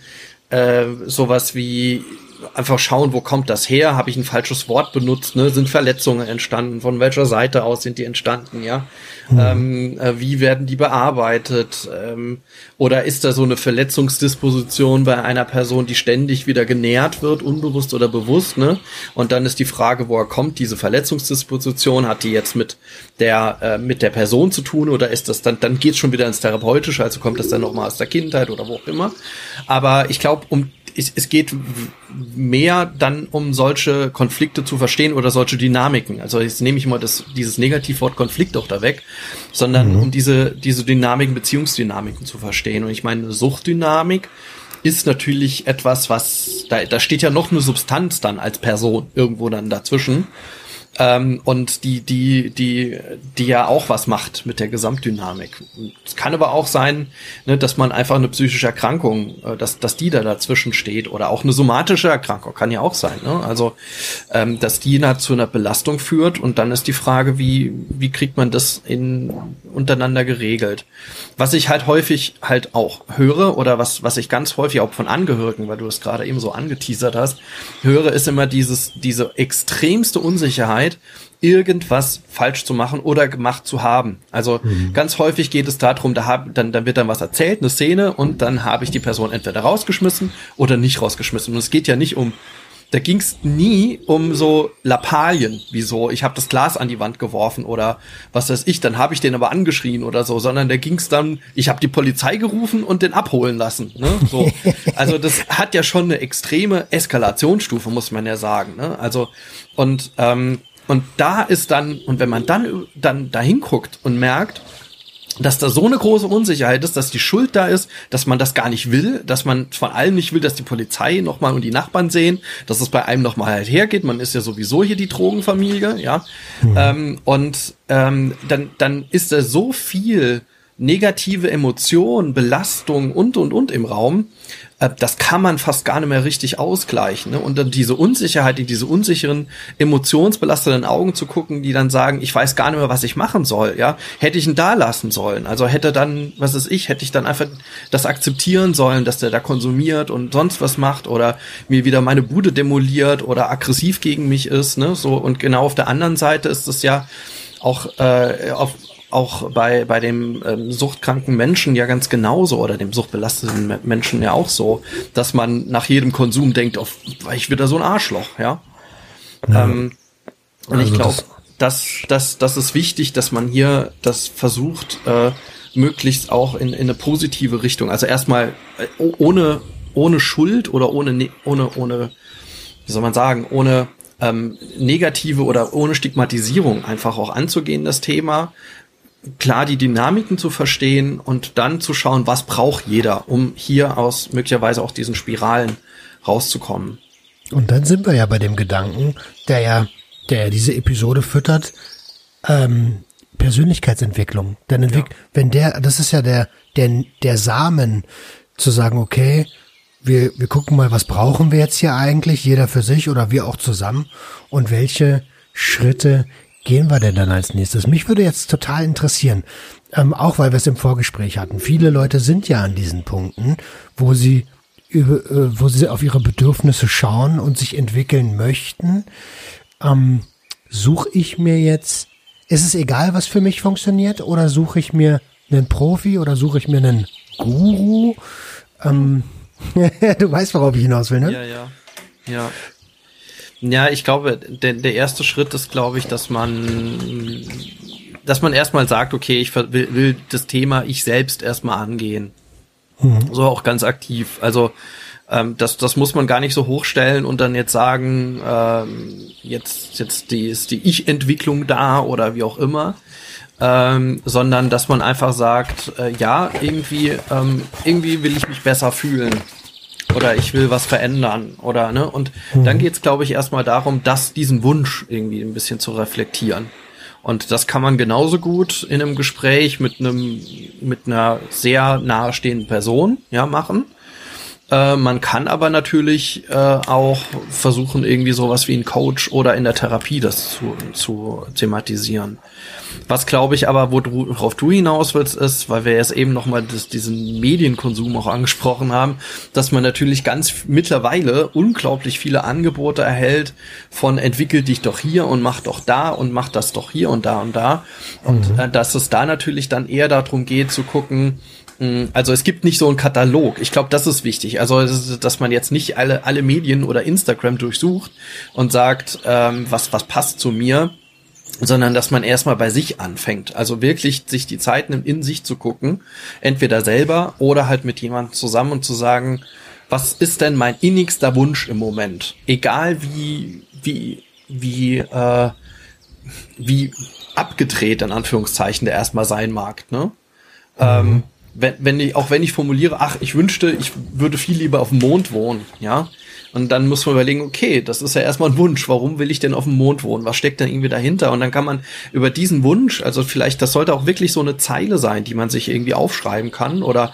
äh, sowas wie einfach schauen, wo kommt das her? Habe ich ein falsches Wort benutzt? Ne? Sind Verletzungen entstanden? Von welcher Seite aus sind die entstanden? Ja, mhm. ähm, äh, wie werden die bearbeitet? Ähm, oder ist da so eine Verletzungsdisposition bei einer Person, die ständig wieder genährt wird, unbewusst oder bewusst? Ne? Und dann ist die Frage, woher kommt diese Verletzungsdisposition? Hat die jetzt mit der äh, mit der Person zu tun oder ist das dann dann geht's schon wieder ins Therapeutische? Also kommt das dann noch mal aus der Kindheit oder wo auch immer? Aber ich glaube, um es, es geht mehr dann um solche Konflikte zu verstehen oder solche Dynamiken. Also jetzt nehme ich mal das, dieses Negativwort Konflikt auch da weg, sondern mhm. um diese, diese Dynamiken, Beziehungsdynamiken zu verstehen. Und ich meine, Suchtdynamik ist natürlich etwas, was, da, da steht ja noch eine Substanz dann als Person irgendwo dann dazwischen. Ähm, und die, die, die, die ja auch was macht mit der Gesamtdynamik. Es kann aber auch sein, ne, dass man einfach eine psychische Erkrankung, äh, dass, dass die da dazwischen steht oder auch eine somatische Erkrankung, kann ja auch sein. Ne? Also, ähm, dass die da zu einer Belastung führt und dann ist die Frage, wie, wie kriegt man das in, untereinander geregelt? Was ich halt häufig halt auch höre oder was, was ich ganz häufig auch von Angehörigen, weil du es gerade eben so angeteasert hast, höre, ist immer dieses, diese extremste Unsicherheit, Zeit, irgendwas falsch zu machen oder gemacht zu haben. Also mhm. ganz häufig geht es darum, da hab, dann, dann wird dann was erzählt, eine Szene, und dann habe ich die Person entweder rausgeschmissen oder nicht rausgeschmissen. Und es geht ja nicht um da ging es nie um so Lappalien, wie so, ich habe das Glas an die Wand geworfen oder was weiß ich, dann habe ich den aber angeschrien oder so, sondern da ging es dann, ich habe die Polizei gerufen und den abholen lassen. Ne? So. Also das hat ja schon eine extreme Eskalationsstufe, muss man ja sagen. Ne? Also und ähm, und da ist dann, und wenn man dann, dann dahin guckt und merkt, dass da so eine große Unsicherheit ist, dass die Schuld da ist, dass man das gar nicht will, dass man von allem nicht will, dass die Polizei nochmal und die Nachbarn sehen, dass es bei einem nochmal halt hergeht. Man ist ja sowieso hier die Drogenfamilie, ja. Mhm. Ähm, und ähm, dann, dann ist da so viel negative Emotionen, Belastung und und und im Raum, äh, das kann man fast gar nicht mehr richtig ausgleichen. Ne? Und dann diese Unsicherheit, in diese unsicheren, emotionsbelasteten Augen zu gucken, die dann sagen, ich weiß gar nicht mehr, was ich machen soll. Ja, hätte ich ihn da lassen sollen. Also hätte dann, was ist ich, hätte ich dann einfach das akzeptieren sollen, dass der da konsumiert und sonst was macht oder mir wieder meine Bude demoliert oder aggressiv gegen mich ist. Ne? So und genau auf der anderen Seite ist es ja auch äh, auf auch bei, bei dem ähm, suchtkranken Menschen ja ganz genauso oder dem suchtbelasteten Menschen ja auch so, dass man nach jedem Konsum denkt, auf, ich wieder so ein Arschloch, ja. ja. Ähm, und also ich glaube, das, das, das ist wichtig, dass man hier das versucht, äh, möglichst auch in, in eine positive Richtung. Also erstmal äh, ohne, ohne Schuld oder ohne, ne, ohne, ohne, wie soll man sagen, ohne ähm, negative oder ohne Stigmatisierung einfach auch anzugehen, das Thema, klar die Dynamiken zu verstehen und dann zu schauen, was braucht jeder, um hier aus möglicherweise auch diesen Spiralen rauszukommen. Und dann sind wir ja bei dem Gedanken, der ja, der ja diese Episode füttert, ähm, Persönlichkeitsentwicklung. Denn Entwick ja. wenn der, das ist ja der, der, der Samen, zu sagen, okay, wir, wir gucken mal, was brauchen wir jetzt hier eigentlich, jeder für sich oder wir auch zusammen und welche Schritte gehen wir denn dann als nächstes? Mich würde jetzt total interessieren, ähm, auch weil wir es im Vorgespräch hatten. Viele Leute sind ja an diesen Punkten, wo sie über, äh, wo sie auf ihre Bedürfnisse schauen und sich entwickeln möchten. Ähm, suche ich mir jetzt, ist es egal, was für mich funktioniert, oder suche ich mir einen Profi oder suche ich mir einen Guru? Ähm, du weißt, worauf ich hinaus will, ne? Ja, ja. Ja. Ja, ich glaube, der, der erste Schritt ist, glaube ich, dass man, dass man erstmal sagt, okay, ich will, will das Thema ich selbst erstmal angehen. Mhm. So auch ganz aktiv. Also ähm, das, das muss man gar nicht so hochstellen und dann jetzt sagen, ähm, jetzt, jetzt die, ist die Ich-Entwicklung da oder wie auch immer. Ähm, sondern dass man einfach sagt, äh, ja, irgendwie, ähm, irgendwie will ich mich besser fühlen oder ich will was verändern oder ne und mhm. dann geht's glaube ich erstmal darum, dass diesen Wunsch irgendwie ein bisschen zu reflektieren. Und das kann man genauso gut in einem Gespräch mit einem mit einer sehr nahestehenden Person ja machen. Äh, man kann aber natürlich äh, auch versuchen, irgendwie sowas wie ein Coach oder in der Therapie das zu, zu thematisieren. Was glaube ich aber, worauf du hinaus willst, ist, weil wir jetzt eben nochmal diesen Medienkonsum auch angesprochen haben, dass man natürlich ganz mittlerweile unglaublich viele Angebote erhält von entwickel dich doch hier und mach doch da und mach das doch hier und da und da. Und mhm. äh, dass es da natürlich dann eher darum geht zu gucken, hm, also es gibt nicht so einen Katalog. Ich glaube, das ist wichtig. Also dass man jetzt nicht alle alle Medien oder Instagram durchsucht und sagt, ähm, was was passt zu mir, sondern dass man erstmal bei sich anfängt. Also wirklich sich die Zeit nimmt, in sich zu gucken, entweder selber oder halt mit jemandem zusammen und zu sagen, was ist denn mein innigster Wunsch im Moment? Egal wie, wie, wie, äh, wie abgedreht in Anführungszeichen der erstmal sein mag, ne? Mhm. Ähm, wenn, wenn ich, auch wenn ich formuliere, ach, ich wünschte, ich würde viel lieber auf dem Mond wohnen, ja, und dann muss man überlegen, okay, das ist ja erstmal ein Wunsch. Warum will ich denn auf dem Mond wohnen? Was steckt denn irgendwie dahinter? Und dann kann man über diesen Wunsch, also vielleicht, das sollte auch wirklich so eine Zeile sein, die man sich irgendwie aufschreiben kann oder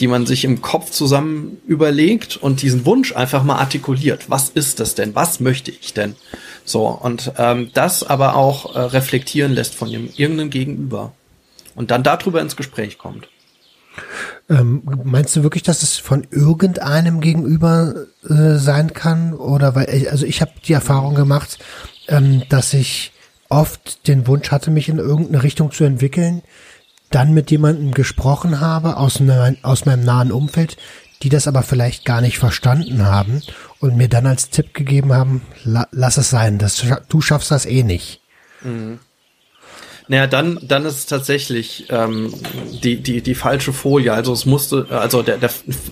die man sich im Kopf zusammen überlegt und diesen Wunsch einfach mal artikuliert. Was ist das denn? Was möchte ich denn? So, und ähm, das aber auch äh, reflektieren lässt von dem irgendeinem Gegenüber. Und dann darüber ins Gespräch kommt. Ähm, meinst du wirklich, dass es von irgendeinem gegenüber äh, sein kann? Oder weil, ich, also ich habe die Erfahrung gemacht, ähm, dass ich oft den Wunsch hatte, mich in irgendeine Richtung zu entwickeln, dann mit jemandem gesprochen habe aus, ne, aus meinem nahen Umfeld, die das aber vielleicht gar nicht verstanden haben und mir dann als Tipp gegeben haben, la, lass es sein, das, du schaffst das eh nicht. Mhm. Naja, dann, dann ist es tatsächlich ähm, die, die, die falsche Folie. Also es musste, also der, der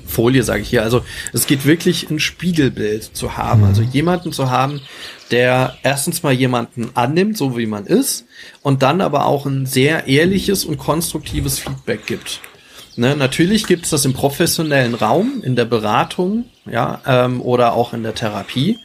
Folie sage ich hier, also es geht wirklich ein Spiegelbild zu haben. Also mhm. jemanden zu haben, der erstens mal jemanden annimmt, so wie man ist, und dann aber auch ein sehr ehrliches und konstruktives Feedback gibt. Ne, natürlich gibt es das im professionellen Raum, in der Beratung, ja, ähm, oder auch in der Therapie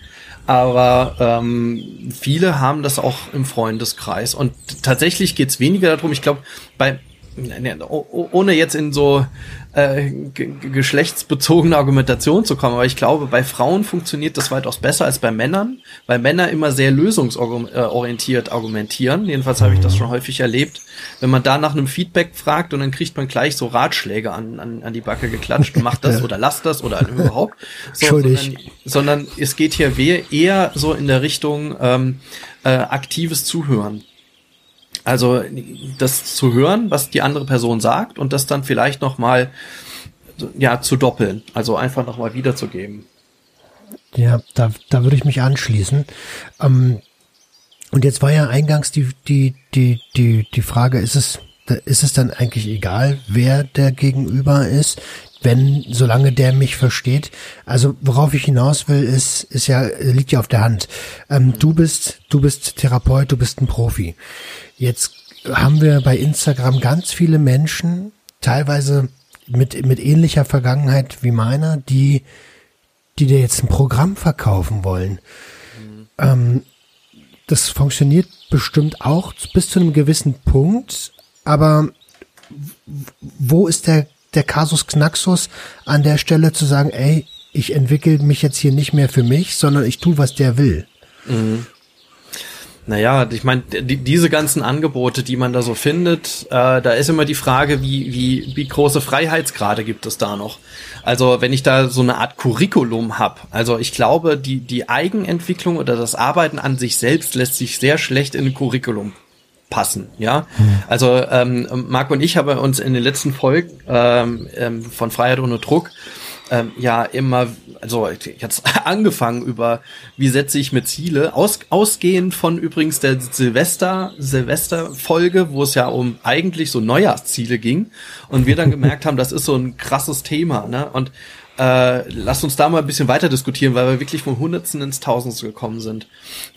aber ähm, viele haben das auch im Freundeskreis. Und tatsächlich geht's weniger darum, ich glaube, bei ohne jetzt in so äh, geschlechtsbezogene Argumentation zu kommen, aber ich glaube, bei Frauen funktioniert das weitaus besser als bei Männern, weil Männer immer sehr lösungsorientiert argumentieren. Jedenfalls habe ich das schon häufig erlebt. Wenn man da nach einem Feedback fragt und dann kriegt man gleich so Ratschläge an, an, an die Backe geklatscht, mach das oder lass das oder überhaupt. So, sondern, sondern es geht hier eher so in der Richtung ähm, äh, aktives Zuhören. Also das zu hören, was die andere Person sagt und das dann vielleicht noch mal ja zu doppeln, also einfach noch mal wiederzugeben. Ja, da, da würde ich mich anschließen. Ähm, und jetzt war ja eingangs die die die die die Frage, ist es ist es dann eigentlich egal, wer der Gegenüber ist, wenn solange der mich versteht. Also worauf ich hinaus will, ist ist ja liegt ja auf der Hand. Ähm, du bist du bist Therapeut, du bist ein Profi. Jetzt haben wir bei Instagram ganz viele Menschen, teilweise mit, mit ähnlicher Vergangenheit wie meiner, die, die dir jetzt ein Programm verkaufen wollen. Ähm, das funktioniert bestimmt auch bis zu einem gewissen Punkt, aber wo ist der, der Kasus Knaxus an der Stelle zu sagen, ey, ich entwickle mich jetzt hier nicht mehr für mich, sondern ich tue, was der will. Mhm. Naja, ich meine, die, diese ganzen Angebote, die man da so findet, äh, da ist immer die Frage, wie, wie, wie große Freiheitsgrade gibt es da noch? Also wenn ich da so eine Art Curriculum habe, also ich glaube, die, die Eigenentwicklung oder das Arbeiten an sich selbst lässt sich sehr schlecht in ein Curriculum passen, ja. Also ähm, Marc und ich haben uns in den letzten Folgen ähm, ähm, von Freiheit ohne Druck ähm, ja immer, also jetzt angefangen über, wie setze ich mir Ziele, aus, ausgehend von übrigens der Silvester, Silvester-Folge, wo es ja um eigentlich so Neujahrsziele ging und wir dann gemerkt haben, das ist so ein krasses Thema, ne? Und äh, lasst uns da mal ein bisschen weiter diskutieren, weil wir wirklich vom Hundertsten ins Tausendste gekommen sind.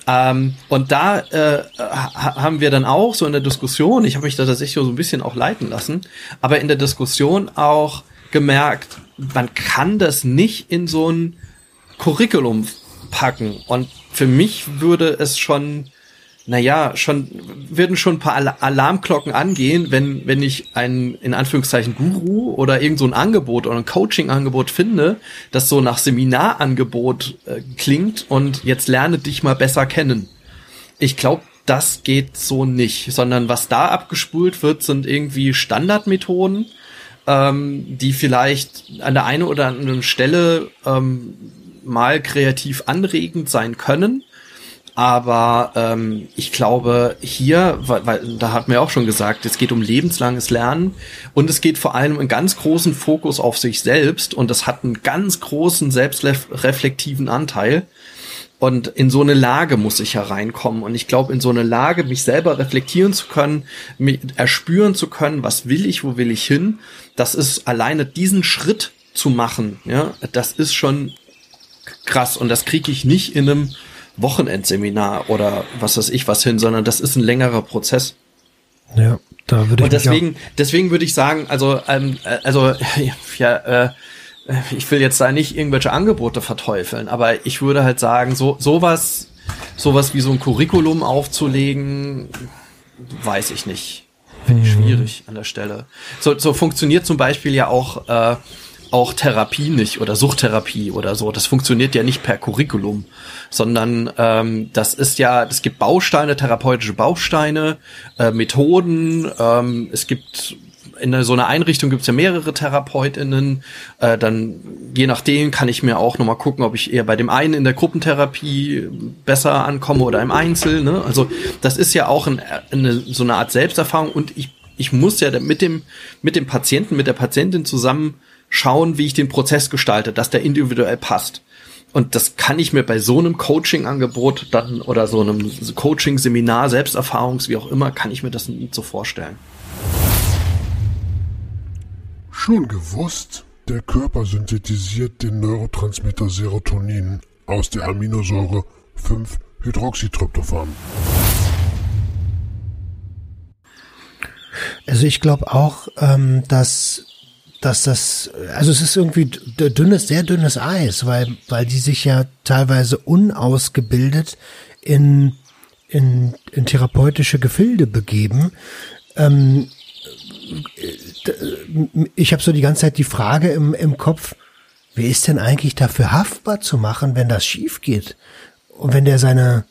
Ähm, und da äh, haben wir dann auch so in der Diskussion, ich habe mich da tatsächlich so ein bisschen auch leiten lassen, aber in der Diskussion auch gemerkt, man kann das nicht in so ein Curriculum packen. Und für mich würde es schon, naja, schon, würden schon ein paar Alarmglocken angehen, wenn, wenn ich ein, in Anführungszeichen, Guru oder irgend so ein Angebot oder ein Coaching-Angebot finde, das so nach Seminarangebot äh, klingt und jetzt lerne dich mal besser kennen. Ich glaube, das geht so nicht, sondern was da abgespult wird, sind irgendwie Standardmethoden, ähm, die vielleicht an der einen oder anderen Stelle ähm, mal kreativ anregend sein können. Aber ähm, ich glaube, hier, weil, weil da hat mir auch schon gesagt, es geht um lebenslanges Lernen und es geht vor allem einen ganz großen Fokus auf sich selbst und das hat einen ganz großen selbstreflektiven Anteil. Und in so eine Lage muss ich hereinkommen. Und ich glaube, in so eine Lage, mich selber reflektieren zu können, mich erspüren zu können, was will ich, wo will ich hin, das ist alleine diesen Schritt zu machen, ja, das ist schon krass. Und das kriege ich nicht in einem Wochenendseminar oder was weiß ich was hin, sondern das ist ein längerer Prozess. Ja, da würde ich Und deswegen, deswegen würde ich sagen, also, ähm, äh, also, ja, äh, ich will jetzt da nicht irgendwelche Angebote verteufeln, aber ich würde halt sagen, so sowas, sowas wie so ein Curriculum aufzulegen, weiß ich nicht. Finde ich mhm. schwierig an der Stelle. So, so funktioniert zum Beispiel ja auch äh, auch Therapie nicht oder Suchttherapie oder so. Das funktioniert ja nicht per Curriculum, sondern ähm, das ist ja, es gibt Bausteine, therapeutische Bausteine, äh, Methoden, ähm, es gibt in so einer Einrichtung gibt es ja mehrere TherapeutInnen. Äh, dann je nachdem kann ich mir auch nochmal gucken, ob ich eher bei dem einen in der Gruppentherapie besser ankomme oder im Einzel. Ne? Also das ist ja auch ein, eine, so eine Art Selbsterfahrung und ich, ich muss ja mit dem, mit dem Patienten, mit der Patientin zusammen schauen, wie ich den Prozess gestalte, dass der individuell passt. Und das kann ich mir bei so einem Coaching-Angebot dann oder so einem Coaching-Seminar, Selbsterfahrungs, wie auch immer, kann ich mir das nicht so vorstellen. Schon gewusst? Der Körper synthetisiert den Neurotransmitter Serotonin aus der Aminosäure 5-Hydroxytryptophan. Also ich glaube auch, ähm, dass dass das, also es ist irgendwie dünnes, sehr dünnes Eis, weil, weil die sich ja teilweise unausgebildet in, in, in therapeutische Gefilde begeben. Ähm, ich habe so die ganze Zeit die Frage im, im Kopf, wer ist denn eigentlich dafür haftbar zu machen, wenn das schief geht? Und wenn der seine,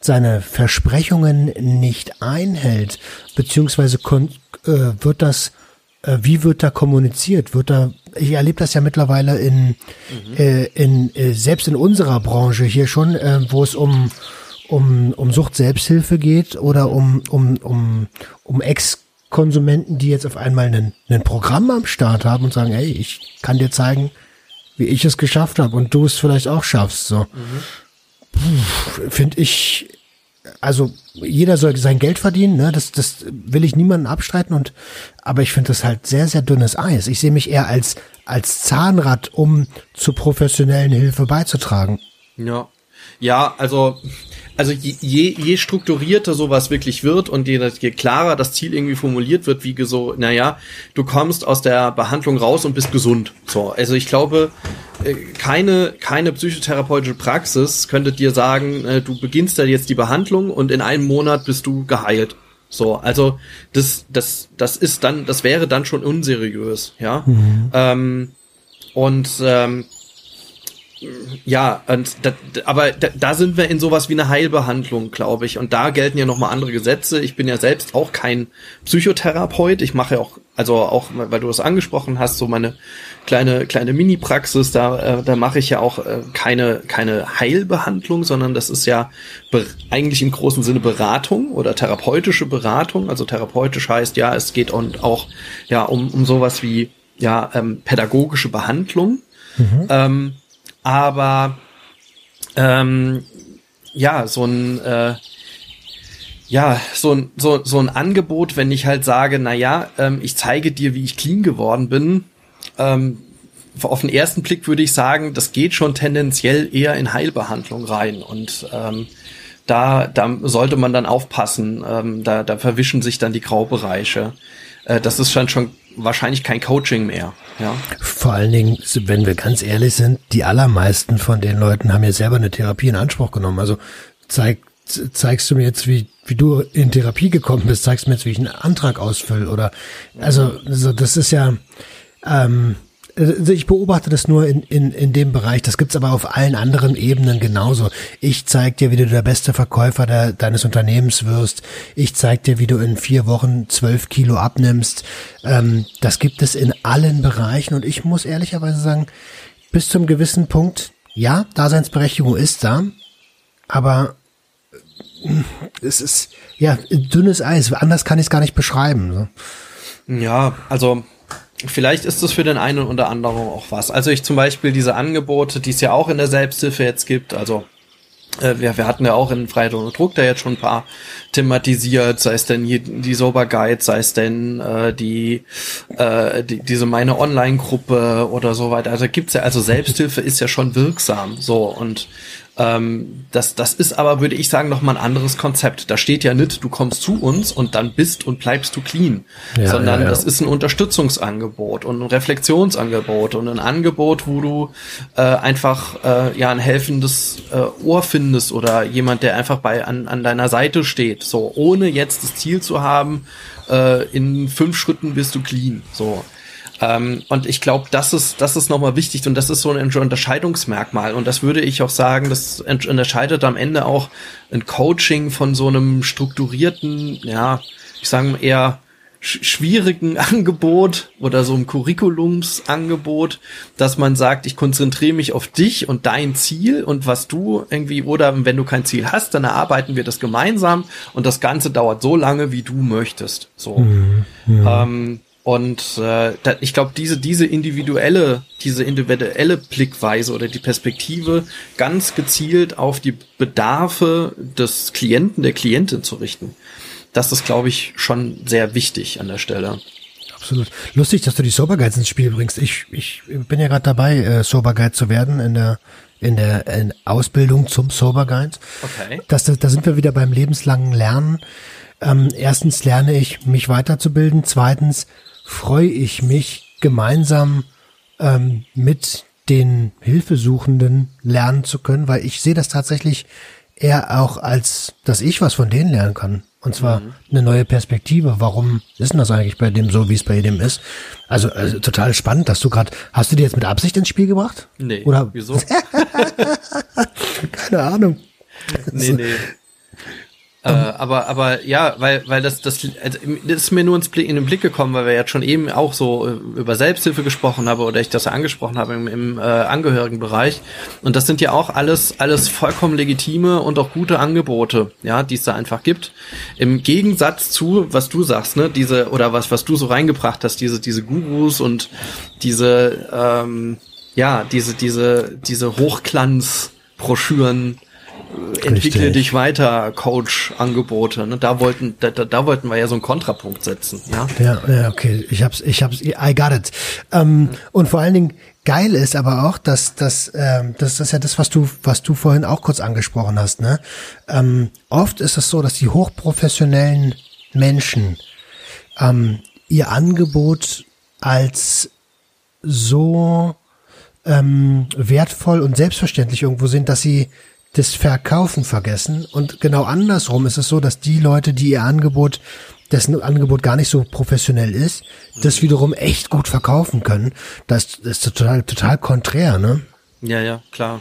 seine Versprechungen nicht einhält, beziehungsweise äh, wird das äh, wie wird da kommuniziert? Wird da, ich erlebe das ja mittlerweile in, mhm. äh, in äh, selbst in unserer Branche hier schon, äh, wo es um um um Sucht Selbsthilfe geht oder um um um um Ex-Konsumenten, die jetzt auf einmal ein, ein Programm am Start haben und sagen, hey, ich kann dir zeigen, wie ich es geschafft habe und du es vielleicht auch schaffst. So mhm. finde ich also jeder soll sein Geld verdienen, ne? das, das will ich niemanden abstreiten und aber ich finde das halt sehr, sehr dünnes Eis. Ich sehe mich eher als, als Zahnrad, um zur professionellen Hilfe beizutragen. Ja. Ja, also also je, je, je strukturierter sowas wirklich wird und je, je klarer das Ziel irgendwie formuliert wird, wie so, naja, du kommst aus der Behandlung raus und bist gesund. So, also ich glaube, äh, keine, keine psychotherapeutische Praxis könnte dir sagen, äh, du beginnst da jetzt die Behandlung und in einem Monat bist du geheilt. So, also das, das, das ist dann, das wäre dann schon unseriös, ja. Mhm. Ähm, und ähm, ja, und da, aber da, da sind wir in sowas wie eine Heilbehandlung, glaube ich. Und da gelten ja nochmal andere Gesetze. Ich bin ja selbst auch kein Psychotherapeut. Ich mache ja auch, also auch, weil du es angesprochen hast, so meine kleine kleine Mini-Praxis. Da, äh, da mache ich ja auch äh, keine keine Heilbehandlung, sondern das ist ja eigentlich im großen Sinne Beratung oder therapeutische Beratung. Also therapeutisch heißt ja, es geht und auch ja um um sowas wie ja ähm, pädagogische Behandlung. Mhm. Ähm, aber ähm, ja, so ein äh, ja, so ein, so, so ein Angebot, wenn ich halt sage, na ja, ähm, ich zeige dir, wie ich clean geworden bin, ähm, auf den ersten Blick würde ich sagen, das geht schon tendenziell eher in Heilbehandlung rein und ähm, da, da sollte man dann aufpassen, ähm, da, da verwischen sich dann die Graubereiche. Äh, das ist schon, schon wahrscheinlich kein Coaching mehr. Ja. Vor allen Dingen, wenn wir ganz ehrlich sind, die allermeisten von den Leuten haben ja selber eine Therapie in Anspruch genommen. Also zeig, zeigst du mir jetzt, wie, wie du in Therapie gekommen bist, zeigst du mir jetzt, wie ich einen Antrag ausfülle oder also, also das ist ja ähm, also ich beobachte das nur in, in, in dem Bereich. Das gibt's aber auf allen anderen Ebenen genauso. Ich zeig dir, wie du der beste Verkäufer der, deines Unternehmens wirst. Ich zeig dir, wie du in vier Wochen zwölf Kilo abnimmst. Ähm, das gibt es in allen Bereichen. Und ich muss ehrlicherweise sagen, bis zum gewissen Punkt, ja, Daseinsberechtigung ist da. Aber äh, es ist, ja, dünnes Eis. Anders kann ich es gar nicht beschreiben. So. Ja, also vielleicht ist es für den einen oder anderen auch was. Also ich zum Beispiel diese Angebote, die es ja auch in der Selbsthilfe jetzt gibt, also äh, wir, wir hatten ja auch in Freiheit und Druck da jetzt schon ein paar thematisiert, sei es denn die, die Sober Guide, sei es denn äh, die, äh, die diese meine Online-Gruppe oder so weiter. Also gibt's ja, also Selbsthilfe ist ja schon wirksam so und Ähm, das, das ist aber, würde ich sagen, noch mal ein anderes Konzept. Da steht ja nicht, du kommst zu uns und dann bist und bleibst du clean, ja, sondern ja, ja. das ist ein Unterstützungsangebot und ein Reflexionsangebot und ein Angebot, wo du äh, einfach äh, ja ein helfendes äh, Ohr findest oder jemand, der einfach bei an, an deiner Seite steht, so ohne jetzt das Ziel zu haben, äh, in fünf Schritten bist du clean, so. Ähm, und ich glaube, das ist, das ist nochmal wichtig und das ist so ein Unterscheidungsmerkmal. Und das würde ich auch sagen, das unterscheidet am Ende auch ein Coaching von so einem strukturierten, ja, ich sage eher schwierigen Angebot oder so ein Curriculumsangebot, dass man sagt, ich konzentriere mich auf dich und dein Ziel und was du irgendwie, oder wenn du kein Ziel hast, dann erarbeiten wir das gemeinsam und das Ganze dauert so lange, wie du möchtest. So. Mhm, ähm, und äh, da, ich glaube, diese, diese individuelle, diese individuelle Blickweise oder die Perspektive ganz gezielt auf die Bedarfe des Klienten, der Klientin zu richten, das ist, glaube ich, schon sehr wichtig an der Stelle. Absolut. Lustig, dass du die Sober Guides ins Spiel bringst. Ich, ich bin ja gerade dabei, äh, Sober Guide zu werden in der in der in Ausbildung zum Sober Guide. Okay. Das, da, da sind wir wieder beim lebenslangen Lernen. Ähm, erstens lerne ich, mich weiterzubilden. Zweitens freue ich mich, gemeinsam ähm, mit den Hilfesuchenden lernen zu können, weil ich sehe das tatsächlich eher auch als, dass ich was von denen lernen kann. Und zwar mhm. eine neue Perspektive. Warum ist denn das eigentlich bei dem so, wie es bei dem ist? Also, also total spannend, dass du gerade, hast du die jetzt mit Absicht ins Spiel gebracht? Nee. Oder? Wieso? Keine Ahnung. Nee, nee. Äh, aber, aber ja, weil, weil das, das, also, das ist mir nur ins Blick, in den Blick gekommen, weil wir jetzt schon eben auch so äh, über Selbsthilfe gesprochen haben oder ich das ja angesprochen habe im, im äh, Angehörigenbereich. Und das sind ja auch alles, alles vollkommen legitime und auch gute Angebote, ja, die es da einfach gibt. Im Gegensatz zu, was du sagst, ne, diese, oder was, was du so reingebracht hast, diese, diese Gurus und diese, ähm, ja, diese, diese, diese Hochglanzbroschüren, entwickle Richtig. dich weiter, Coach-Angebote. Ne? Da wollten, da, da, da wollten wir ja so einen Kontrapunkt setzen. Ja, ja, ja okay. Ich hab's, ich hab's, I got it. Ähm, mhm. Und vor allen Dingen geil ist aber auch, dass, dass ähm, das ist ja das, was du, was du vorhin auch kurz angesprochen hast. Ne? Ähm, oft ist es so, dass die hochprofessionellen Menschen ähm, ihr Angebot als so ähm, wertvoll und selbstverständlich irgendwo sind, dass sie das Verkaufen vergessen. Und genau andersrum ist es so, dass die Leute, die ihr Angebot, dessen Angebot gar nicht so professionell ist, das wiederum echt gut verkaufen können. Das, das ist total, total konträr, ne? Ja, ja, klar.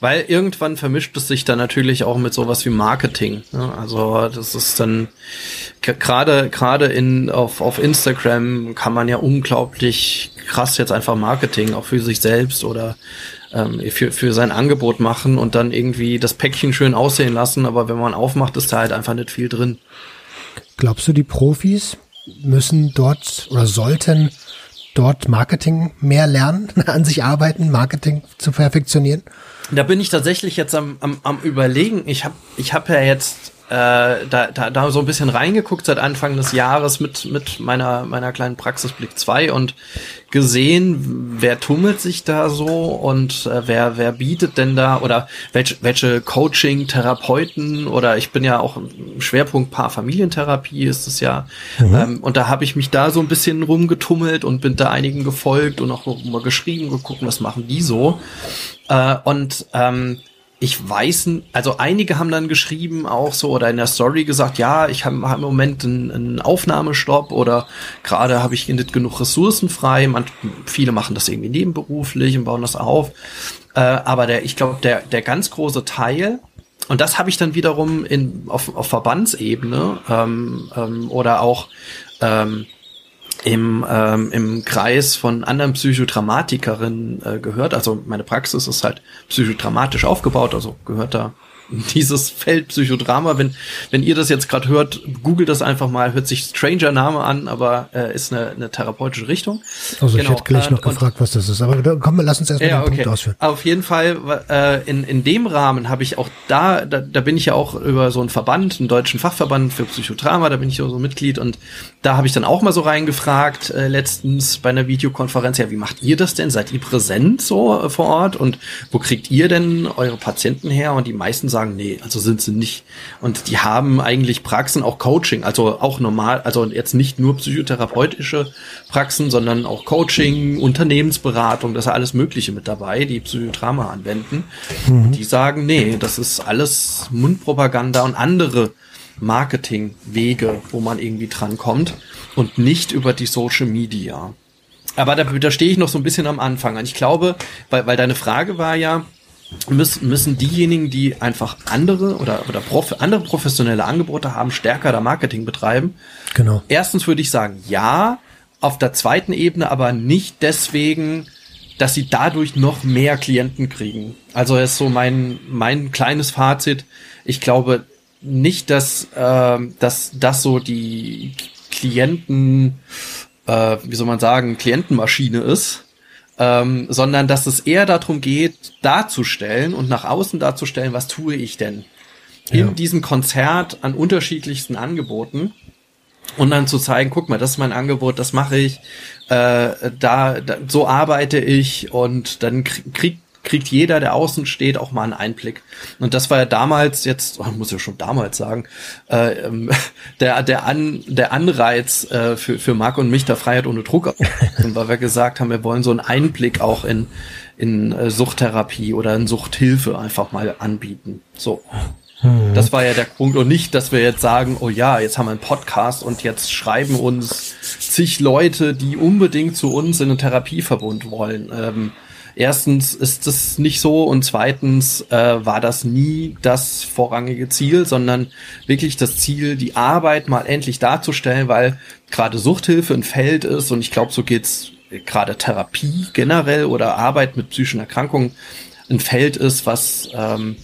Weil irgendwann vermischt es sich dann natürlich auch mit sowas wie Marketing. Ne? Also das ist dann gerade gerade in auf auf Instagram kann man ja unglaublich krass jetzt einfach Marketing auch für sich selbst oder ähm, für, für sein Angebot machen und dann irgendwie das Päckchen schön aussehen lassen, aber wenn man aufmacht, ist da halt einfach nicht viel drin. Glaubst du, die Profis müssen dort oder sollten dort Marketing mehr lernen, an sich arbeiten, Marketing zu perfektionieren? Da bin ich tatsächlich jetzt am, am, am überlegen. Ich habe ich hab ja jetzt äh, da, da, da so ein bisschen reingeguckt seit Anfang des Jahres mit, mit meiner, meiner kleinen Praxisblick 2 und gesehen, wer tummelt sich da so und äh, wer, wer bietet denn da oder welche, welche Coaching, Therapeuten oder ich bin ja auch im Schwerpunkt Paar Familientherapie ist es ja. Mhm. Ähm, und da habe ich mich da so ein bisschen rumgetummelt und bin da einigen gefolgt und auch mal geschrieben, geguckt, was machen die so. Äh, und ähm, ich weiß, also einige haben dann geschrieben auch so oder in der Story gesagt, ja, ich habe hab im Moment einen, einen Aufnahmestopp oder gerade habe ich nicht genug Ressourcen frei. Man, viele machen das irgendwie nebenberuflich und bauen das auf. Äh, aber der, ich glaube, der, der ganz große Teil, und das habe ich dann wiederum in, auf, auf Verbandsebene ähm, ähm, oder auch ähm, im, ähm, im Kreis von anderen Psychodramatikerinnen äh, gehört. Also meine Praxis ist halt psychodramatisch aufgebaut, also gehört da dieses Feld Psychodrama. Wenn, wenn ihr das jetzt gerade hört, googelt das einfach mal, hört sich Stranger Name an, aber äh, ist eine, eine therapeutische Richtung. Also genau. ich hätte gleich noch gefragt, was das ist, aber da, komm, lass uns erstmal ja, den okay. Punkt ausführen. Auf jeden Fall, äh, in, in dem Rahmen habe ich auch da, da, da bin ich ja auch über so einen Verband, einen deutschen Fachverband für Psychodrama, da bin ich so Mitglied und da habe ich dann auch mal so reingefragt, äh, letztens bei einer Videokonferenz, ja, wie macht ihr das denn? Seid ihr präsent so äh, vor Ort und wo kriegt ihr denn eure Patienten her? Und die meisten sagen, nee, also sind sie nicht. Und die haben eigentlich Praxen, auch Coaching, also auch normal, also jetzt nicht nur psychotherapeutische Praxen, sondern auch Coaching, Unternehmensberatung, das ist alles Mögliche mit dabei, die Psychodrama anwenden. Mhm. Die sagen, nee, das ist alles Mundpropaganda und andere Marketingwege, wo man irgendwie dran kommt und nicht über die Social Media. Aber da, da stehe ich noch so ein bisschen am Anfang. Und ich glaube, weil, weil deine Frage war ja, müssen, müssen diejenigen, die einfach andere oder, oder prof, andere professionelle Angebote haben, stärker da Marketing betreiben? Genau. Erstens würde ich sagen, ja. Auf der zweiten Ebene aber nicht deswegen, dass sie dadurch noch mehr Klienten kriegen. Also ist so mein, mein kleines Fazit. Ich glaube nicht, dass, äh, dass das so die Klienten, äh, wie soll man sagen, Klientenmaschine ist, ähm, sondern dass es eher darum geht, darzustellen und nach außen darzustellen, was tue ich denn in diesem Konzert an unterschiedlichsten Angeboten und dann zu zeigen, guck mal, das ist mein Angebot, das mache ich, äh, da, da so arbeite ich und dann kriegt kriegt jeder, der außen steht, auch mal einen Einblick. Und das war ja damals jetzt, man muss ja schon damals sagen, äh, ähm, der, der, An, der Anreiz äh, für, für Marc und mich der Freiheit ohne Druck, weil wir gesagt haben, wir wollen so einen Einblick auch in, in äh, Suchttherapie oder in Suchthilfe einfach mal anbieten. So. Hm. Das war ja der Punkt und nicht, dass wir jetzt sagen, oh ja, jetzt haben wir einen Podcast und jetzt schreiben uns zig Leute, die unbedingt zu uns in einen Therapieverbund wollen. Ähm, erstens ist das nicht so und zweitens äh, war das nie das vorrangige Ziel, sondern wirklich das Ziel, die Arbeit mal endlich darzustellen, weil gerade Suchthilfe ein Feld ist und ich glaube, so geht's gerade Therapie generell oder Arbeit mit psychischen Erkrankungen ein Feld ist, was ähm,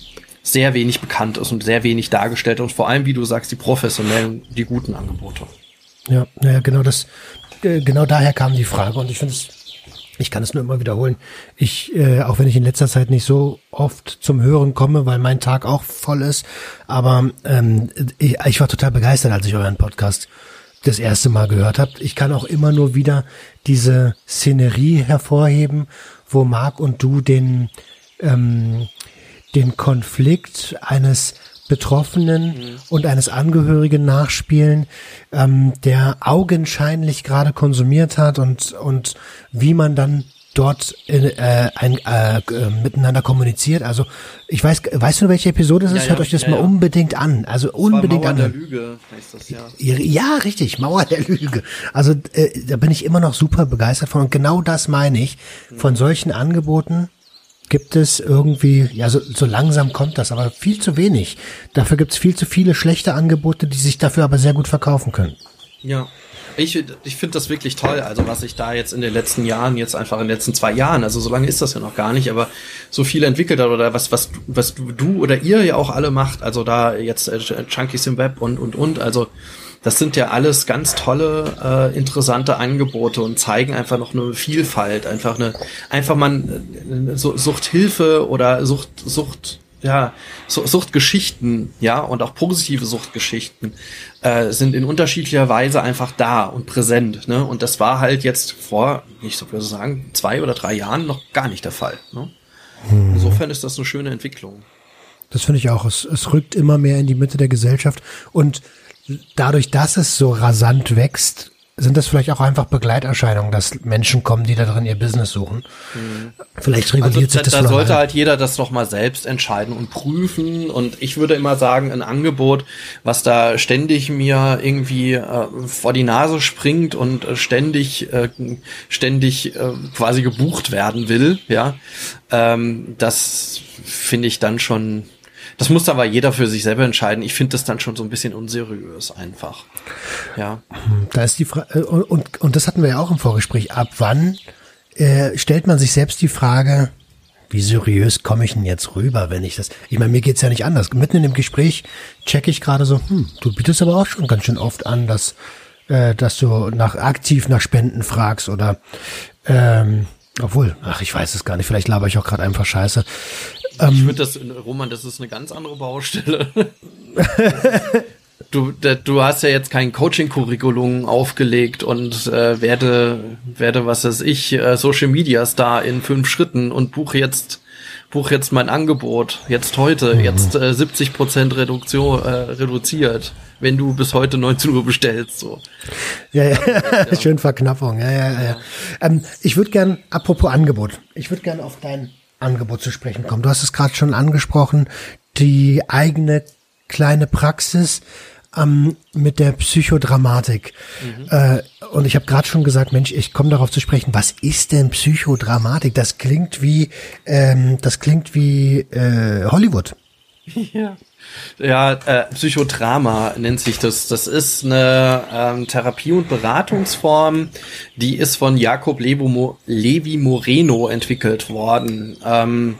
sehr wenig bekannt ist und sehr wenig dargestellt und vor allem, wie du sagst, die professionellen, die guten Angebote. Ja, naja, genau das, äh, genau daher kam die Frage und ich finde es ich kann es nur immer wiederholen. Ich, äh, auch wenn ich in letzter Zeit nicht so oft zum Hören komme, weil mein Tag auch voll ist, aber ähm, ich, ich war total begeistert, als ich euren Podcast das erste Mal gehört habe. Ich kann auch immer nur wieder diese Szenerie hervorheben, wo Marc und du den ähm, den Konflikt eines Betroffenen mhm. und eines Angehörigen nachspielen, ähm, der augenscheinlich gerade konsumiert hat und, und wie man dann dort äh, ein, äh, äh, miteinander kommuniziert. Also ich weiß, weißt du, welche Episode das ist? Ja, Hört euch das ja, mal ja. unbedingt an. Also unbedingt Mauer an. Der Lüge heißt das, ja. ja, richtig, Mauer der Lüge. Also äh, da bin ich immer noch super begeistert von und genau das meine ich. Von solchen Angeboten gibt es irgendwie, ja, so, so langsam kommt das, aber viel zu wenig. Dafür gibt es viel zu viele schlechte Angebote, die sich dafür aber sehr gut verkaufen können. Ja. Ich, ich finde das wirklich toll, also was sich da jetzt in den letzten Jahren, jetzt einfach in den letzten zwei Jahren, also so lange ist das ja noch gar nicht, aber so viel entwickelt hat oder was, was, was du oder ihr ja auch alle macht, also da jetzt äh, Chunkies im Web und, und, und, also das sind ja alles ganz tolle, äh, interessante Angebote und zeigen einfach noch eine Vielfalt, einfach eine, einfach man äh, Suchthilfe oder Sucht, Sucht, ja, Suchtgeschichten, ja, und auch positive Suchtgeschichten äh, sind in unterschiedlicher Weise einfach da und präsent, ne? Und das war halt jetzt vor, ich so würde sagen, zwei oder drei Jahren noch gar nicht der Fall. Ne? Hm. Insofern ist das eine schöne Entwicklung. Das finde ich auch. Es, es rückt immer mehr in die Mitte der Gesellschaft und dadurch, dass es so rasant wächst, sind das vielleicht auch einfach Begleiterscheinungen, dass Menschen kommen, die da drin ihr Business suchen. Mhm. Vielleicht reguliert also, sich das. Da, da sollte halt jeder das doch mal selbst entscheiden und prüfen. Und ich würde immer sagen, ein Angebot, was da ständig mir irgendwie äh, vor die Nase springt und äh, ständig, äh, ständig äh, quasi gebucht werden will, ja, ähm, das finde ich dann schon das muss aber jeder für sich selber entscheiden. Ich finde das dann schon so ein bisschen unseriös einfach. Ja. Da ist die Frage, äh, und, und, und das hatten wir ja auch im Vorgespräch. Ab wann äh, stellt man sich selbst die Frage, wie seriös komme ich denn jetzt rüber, wenn ich das, ich meine, mir geht's ja nicht anders. Mitten in dem Gespräch checke ich gerade so, hm, du bietest aber auch schon ganz schön oft an, dass, äh, dass du nach aktiv nach Spenden fragst oder ähm, obwohl, ach, ich weiß es gar nicht, vielleicht laber ich auch gerade einfach scheiße. Ich ähm, würde das, Roman, das ist eine ganz andere Baustelle. du, du hast ja jetzt kein Coaching-Curriculum aufgelegt und äh, werde, werde, was weiß ich, äh, Social Media Star in fünf Schritten und buche jetzt, buche jetzt mein Angebot, jetzt heute, mhm. jetzt äh, 70 Prozent Reduktion, äh, reduziert, wenn du bis heute 19 Uhr bestellst, so. Ja, ja, ja. schön Verknappung, ja, ja, ja. ja. Ähm, ich würde gern, apropos Angebot, ich würde gern auf dein Angebot zu sprechen kommen. Du hast es gerade schon angesprochen, die eigene kleine Praxis ähm, mit der Psychodramatik. Mhm. Äh, und ich habe gerade schon gesagt, Mensch, ich komme darauf zu sprechen. Was ist denn Psychodramatik? Das klingt wie, ähm, das klingt wie äh, Hollywood. Ja. Ja, äh, Psychodrama nennt sich das. Das ist eine ähm, Therapie- und Beratungsform, die ist von Jakob Levi Moreno entwickelt worden. Ähm,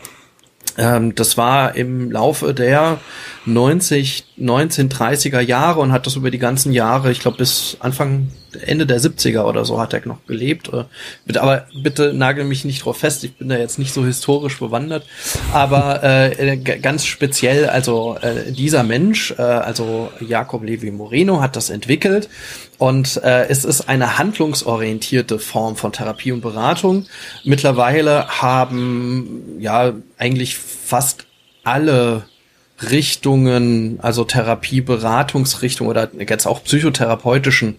ähm, das war im Laufe der 90, 1930er Jahre und hat das über die ganzen Jahre, ich glaube bis Anfang, Ende der 70er oder so hat er noch gelebt. Äh, aber bitte nagel mich nicht drauf fest, ich bin da jetzt nicht so historisch bewandert. Aber äh, ganz speziell, also äh, dieser Mensch, äh, also Jakob Levi Moreno, hat das entwickelt und äh, es ist eine handlungsorientierte Form von Therapie und Beratung. Mittlerweile haben ja eigentlich fast alle Richtungen, also Therapie, Beratungsrichtungen oder jetzt auch psychotherapeutischen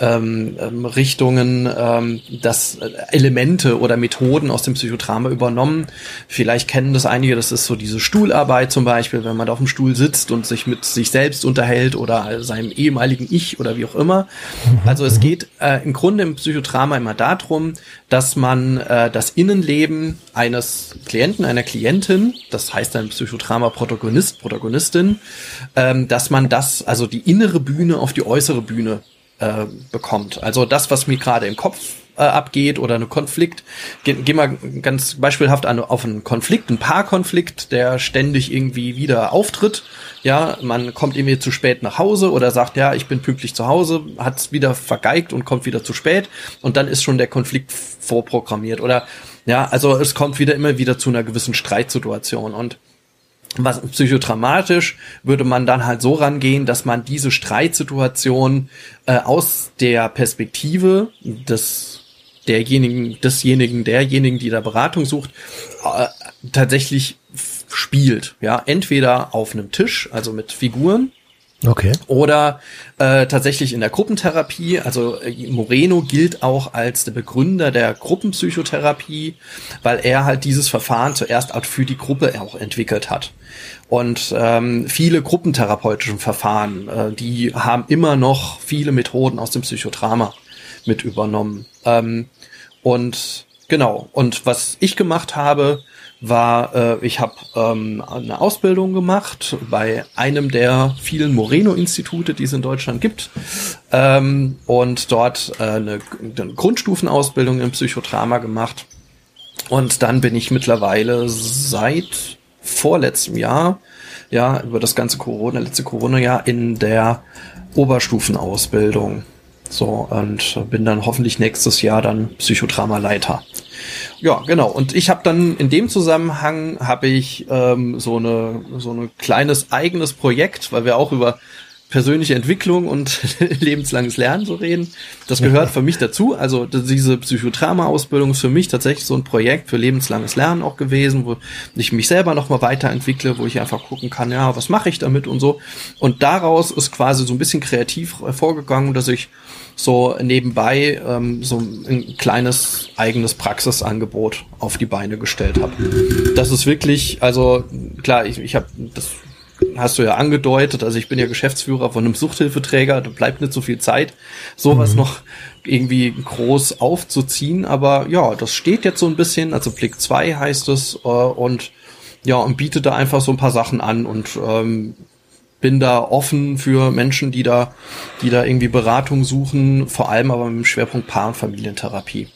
ähm, ähm, Richtungen, ähm, das Elemente oder Methoden aus dem Psychodrama übernommen. Vielleicht kennen das einige, das ist so diese Stuhlarbeit zum Beispiel, wenn man da auf dem Stuhl sitzt und sich mit sich selbst unterhält oder seinem ehemaligen Ich oder wie auch immer. Mhm. Also es geht äh, im Grunde im Psychodrama immer darum, dass man äh, das Innenleben eines Klienten, einer Klientin, das heißt dann Psychodrama Protagonist, Protagonistin, ähm, dass man das, also die innere Bühne auf die äußere Bühne äh, bekommt. Also das, was mir gerade im Kopf äh, abgeht oder eine Konflikt. Gehen geh mal ganz beispielhaft an, auf einen Konflikt, einen Paarkonflikt, der ständig irgendwie wieder auftritt. Ja, man kommt irgendwie zu spät nach Hause oder sagt, ja, ich bin pünktlich zu Hause, hat es wieder vergeigt und kommt wieder zu spät und dann ist schon der Konflikt vorprogrammiert. Oder ja, also es kommt wieder immer wieder zu einer gewissen Streitsituation und was psychodramatisch würde man dann halt so rangehen, dass man diese Streitsituation äh, aus der Perspektive des derjenigen, desjenigen, derjenigen, die da Beratung sucht, äh, tatsächlich spielt. Ja, entweder auf einem Tisch, also mit Figuren, Okay. Oder äh, tatsächlich in der Gruppentherapie, also äh, Moreno gilt auch als der Begründer der Gruppenpsychotherapie, weil er halt dieses Verfahren zuerst auch für die Gruppe auch entwickelt hat. Und ähm, viele gruppentherapeutischen Verfahren, äh, die haben immer noch viele Methoden aus dem Psychodrama mit übernommen. Ähm, und genau, und was ich gemacht habe, war, äh, ich habe ähm, eine Ausbildung gemacht bei einem der vielen Moreno-Institute, die es in Deutschland gibt. Ähm, und dort äh, eine, eine Grundstufenausbildung im Psychodrama gemacht. Und dann bin ich mittlerweile seit vorletztem Jahr, ja, über das ganze Corona, letzte Corona-Jahr in der Oberstufenausbildung. So, und bin dann hoffentlich nächstes Jahr dann Psychodrama-Leiter. Ja, genau. Und ich habe dann in dem Zusammenhang habe ich ähm, so eine so ein kleines eigenes Projekt, weil wir auch über persönliche Entwicklung und lebenslanges Lernen so reden. Das gehört für mich dazu. Also diese Psychodrama-Ausbildung ist für mich tatsächlich so ein Projekt für lebenslanges Lernen auch gewesen, wo ich mich selber nochmal weiterentwickle, wo ich einfach gucken kann, ja, was mache ich damit und so. Und daraus ist quasi so ein bisschen kreativ vorgegangen, dass ich so nebenbei ähm, so ein kleines eigenes Praxisangebot auf die Beine gestellt habe. Das ist wirklich, also klar, ich, ich habe das hast du ja angedeutet, also ich bin ja Geschäftsführer von einem Suchthilfeträger, da bleibt nicht so viel Zeit, sowas mhm. noch irgendwie groß aufzuziehen, aber ja, das steht jetzt so ein bisschen, also Blick 2 heißt es äh, und ja, und bietet da einfach so ein paar Sachen an und ähm, bin da offen für Menschen, die da, die da irgendwie Beratung suchen, vor allem aber mit dem Schwerpunkt Paar- und Familientherapie.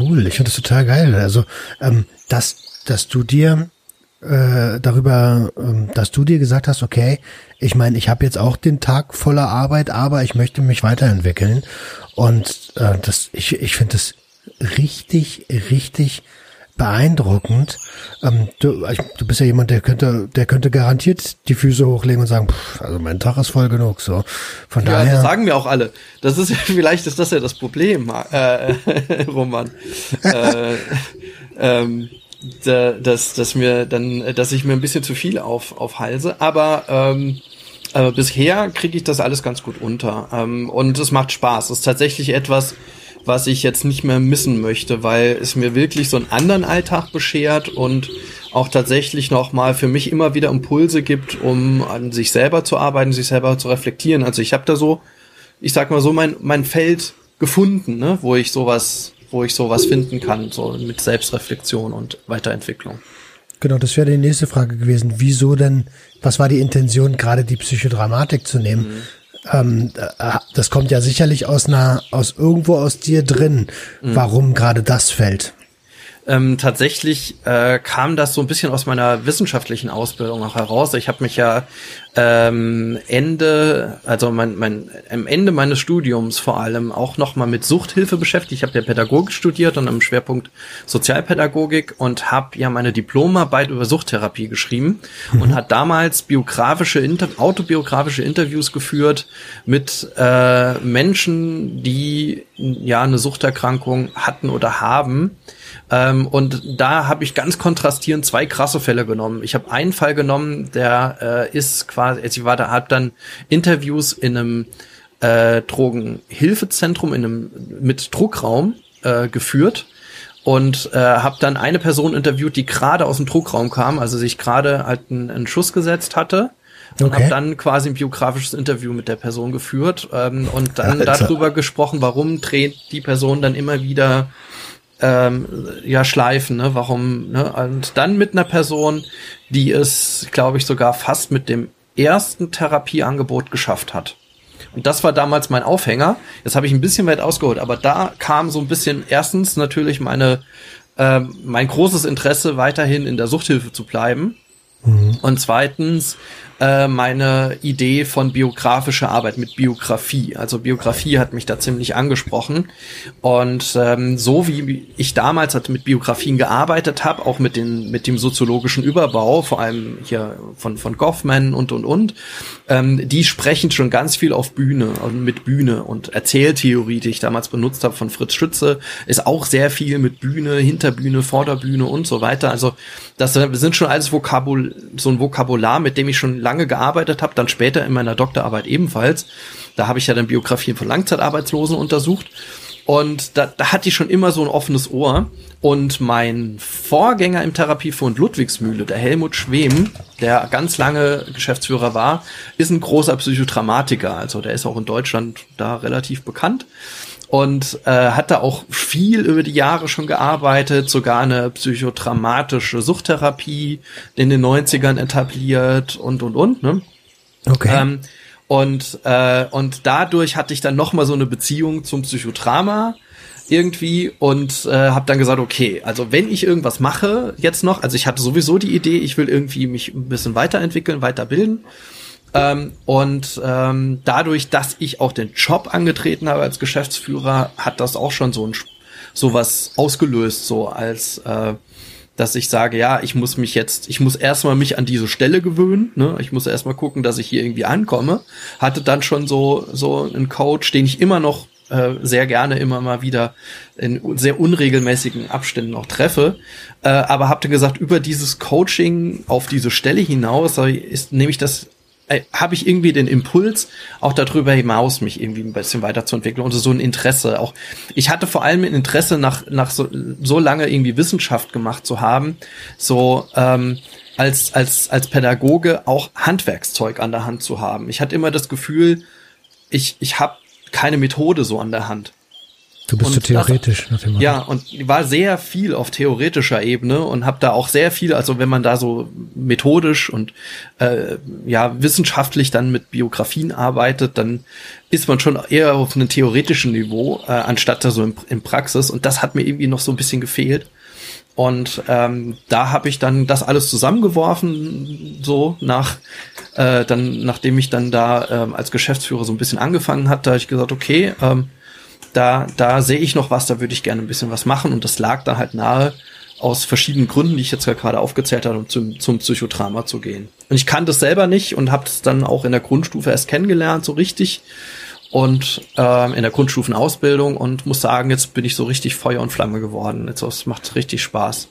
Cool, ich finde das total geil. Also ähm, das dass du dir äh, darüber, ähm, dass du dir gesagt hast, okay, ich meine, ich habe jetzt auch den Tag voller Arbeit, aber ich möchte mich weiterentwickeln. Und äh, das, ich, ich finde das richtig, richtig beeindruckend. Ähm, du, ich, du bist ja jemand, der könnte, der könnte garantiert die Füße hochlegen und sagen, pff, also mein Tag ist voll genug. So von Ja, daher. das sagen wir auch alle. Das ist vielleicht ist das ja das Problem, äh, Roman. äh, ähm, da, dass, dass mir dann, dass ich mir ein bisschen zu viel auf, auf Halse, aber ähm, aber bisher kriege ich das alles ganz gut unter. Ähm, und es macht Spaß. Es ist tatsächlich etwas, was ich jetzt nicht mehr missen möchte, weil es mir wirklich so einen anderen Alltag beschert und auch tatsächlich nochmal für mich immer wieder Impulse gibt, um an sich selber zu arbeiten, sich selber zu reflektieren. Also ich habe da so, ich sag mal so, mein, mein Feld gefunden, ne, wo ich sowas, wo ich sowas finden kann, so mit Selbstreflexion und Weiterentwicklung. Genau, das wäre die nächste Frage gewesen. Wieso denn, was war die Intention, gerade die Psychodramatik zu nehmen? Ähm, äh, das kommt ja sicherlich aus einer, aus irgendwo aus dir drin, warum gerade das fällt. Ähm, tatsächlich äh, kam das so ein bisschen aus meiner wissenschaftlichen Ausbildung auch heraus. Ich habe mich ja ähm, Ende, also mein, mein, am Ende meines Studiums vor allem auch nochmal mit Suchthilfe beschäftigt. Ich habe ja Pädagogik studiert und im Schwerpunkt Sozialpädagogik und habe ja meine Diplomarbeit über Suchttherapie geschrieben und hat damals biografische, Inter autobiografische Interviews geführt mit äh, Menschen, die ja eine Suchterkrankung hatten oder haben. Ähm, und da habe ich ganz kontrastierend zwei krasse Fälle genommen. Ich habe einen Fall genommen, der äh, ist quasi, also ich war da, hab dann Interviews in einem äh, Drogenhilfezentrum, in einem mit Druckraum äh, geführt und äh, habe dann eine Person interviewt, die gerade aus dem Druckraum kam, also sich gerade halt einen, einen Schuss gesetzt hatte. Und Okay. habe dann quasi ein biografisches Interview mit der Person geführt ähm, und dann Alter. darüber gesprochen, warum dreht die Person dann immer wieder ähm, ja schleifen, ne? Warum, ne? Und dann mit einer Person, die es, glaube ich, sogar fast mit dem ersten Therapieangebot geschafft hat. Und das war damals mein Aufhänger. Jetzt habe ich ein bisschen weit ausgeholt, aber da kam so ein bisschen erstens natürlich meine ähm, mein großes Interesse weiterhin in der Suchthilfe zu bleiben. Und zweitens äh, meine Idee von biografischer Arbeit mit Biografie. Also Biografie hat mich da ziemlich angesprochen. Und ähm, so wie ich damals halt mit Biografien gearbeitet habe, auch mit, den, mit dem soziologischen Überbau, vor allem hier von, von Goffman und und und, ähm, die sprechen schon ganz viel auf Bühne und mit Bühne und Erzähltheorie, die ich damals benutzt habe von Fritz Schütze, ist auch sehr viel mit Bühne, Hinterbühne, Vorderbühne und so weiter. Also das sind schon alles Vokabul so ein Vokabular, mit dem ich schon lange gearbeitet habe, dann später in meiner Doktorarbeit ebenfalls. Da habe ich ja dann Biografien von Langzeitarbeitslosen untersucht. Und da, da hatte ich schon immer so ein offenes Ohr. Und mein Vorgänger im Therapiefund Ludwigsmühle, der Helmut Schwem, der ganz lange Geschäftsführer war, ist ein großer Psychodramatiker. Also der ist auch in Deutschland da relativ bekannt und äh, hat da auch viel über die Jahre schon gearbeitet, sogar eine psychodramatische Suchttherapie in den 90ern etabliert und und und. Ne? Okay. Ähm, und, äh, und dadurch hatte ich dann noch mal so eine Beziehung zum Psychodrama irgendwie und äh, habe dann gesagt, okay, also wenn ich irgendwas mache jetzt noch, also ich hatte sowieso die Idee, ich will irgendwie mich ein bisschen weiterentwickeln, weiterbilden. Ähm, und ähm, dadurch, dass ich auch den Job angetreten habe als Geschäftsführer, hat das auch schon so ein sowas ausgelöst, so als äh, dass ich sage, ja, ich muss mich jetzt, ich muss erstmal mich an diese Stelle gewöhnen, ne? Ich muss erstmal gucken, dass ich hier irgendwie ankomme. Hatte dann schon so so einen Coach, den ich immer noch äh, sehr gerne immer mal wieder in sehr unregelmäßigen Abständen noch treffe, äh, aber habt ihr gesagt, über dieses Coaching auf diese Stelle hinaus ist nehme ich das äh, habe ich irgendwie den Impuls, auch darüber hinaus mich irgendwie ein bisschen weiterzuentwickeln und so ein Interesse auch. Ich hatte vor allem ein Interesse nach, nach so, so lange irgendwie Wissenschaft gemacht zu haben, so ähm, als, als, als Pädagoge auch Handwerkszeug an der Hand zu haben. Ich hatte immer das Gefühl, ich, ich habe keine Methode so an der Hand. Du bist und so das- theoretisch nach dem Motto. Ja, und war sehr viel auf theoretischer Ebene und habe da auch sehr viel, also wenn man da so methodisch und äh, ja wissenschaftlich dann mit Biografien arbeitet, dann ist man schon eher auf einem theoretischen Niveau, äh, anstatt da so im, in Praxis. Und das hat mir irgendwie noch so ein bisschen gefehlt. Und ähm, da habe ich dann das alles zusammengeworfen, so nach äh, dann, nachdem ich dann da ähm, als Geschäftsführer so ein bisschen angefangen hatte, habe ich gesagt, okay, ähm, da, da sehe ich noch was, da würde ich gerne ein bisschen was machen. Und das lag da halt nahe, aus verschiedenen Gründen, die ich jetzt gerade aufgezählt habe, um zum, zum Psychodrama zu gehen. Und ich kannte es selber nicht und habe es dann auch in der Grundstufe erst kennengelernt, so richtig. Und ähm, in der Grundstufenausbildung und muss sagen, jetzt bin ich so richtig Feuer und Flamme geworden. Jetzt es macht richtig Spaß.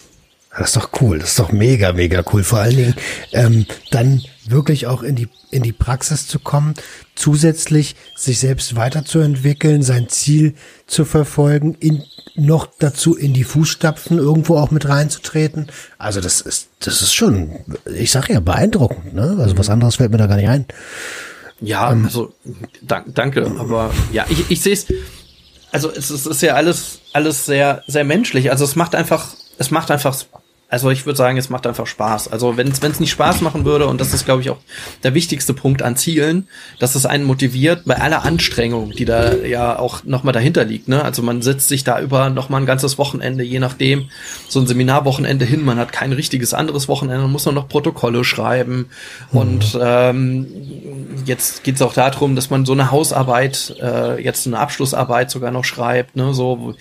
Das ist doch cool, das ist doch mega, mega cool. Vor allen Dingen ähm, dann wirklich auch in die, in die Praxis zu kommen, zusätzlich sich selbst weiterzuentwickeln, sein Ziel zu verfolgen, in, noch dazu in die Fußstapfen irgendwo auch mit reinzutreten. Also das ist, das ist schon, ich sage ja, beeindruckend. Ne? Also was anderes fällt mir da gar nicht ein. Ja, ähm, also dank, danke, aber ja, ich, ich sehe es, also es, es ist ja alles, alles sehr, sehr menschlich. Also es macht einfach, es macht einfach also ich würde sagen, es macht einfach Spaß. Also wenn es nicht Spaß machen würde, und das ist, glaube ich, auch der wichtigste Punkt an Zielen, dass es einen motiviert bei aller Anstrengung, die da ja auch nochmal dahinter liegt. Ne? Also man setzt sich da über nochmal ein ganzes Wochenende, je nachdem, so ein Seminarwochenende hin, man hat kein richtiges anderes Wochenende, man muss nur noch Protokolle schreiben. Mhm. Und ähm, jetzt geht es auch darum, dass man so eine Hausarbeit, äh, jetzt eine Abschlussarbeit sogar noch schreibt, ne? so,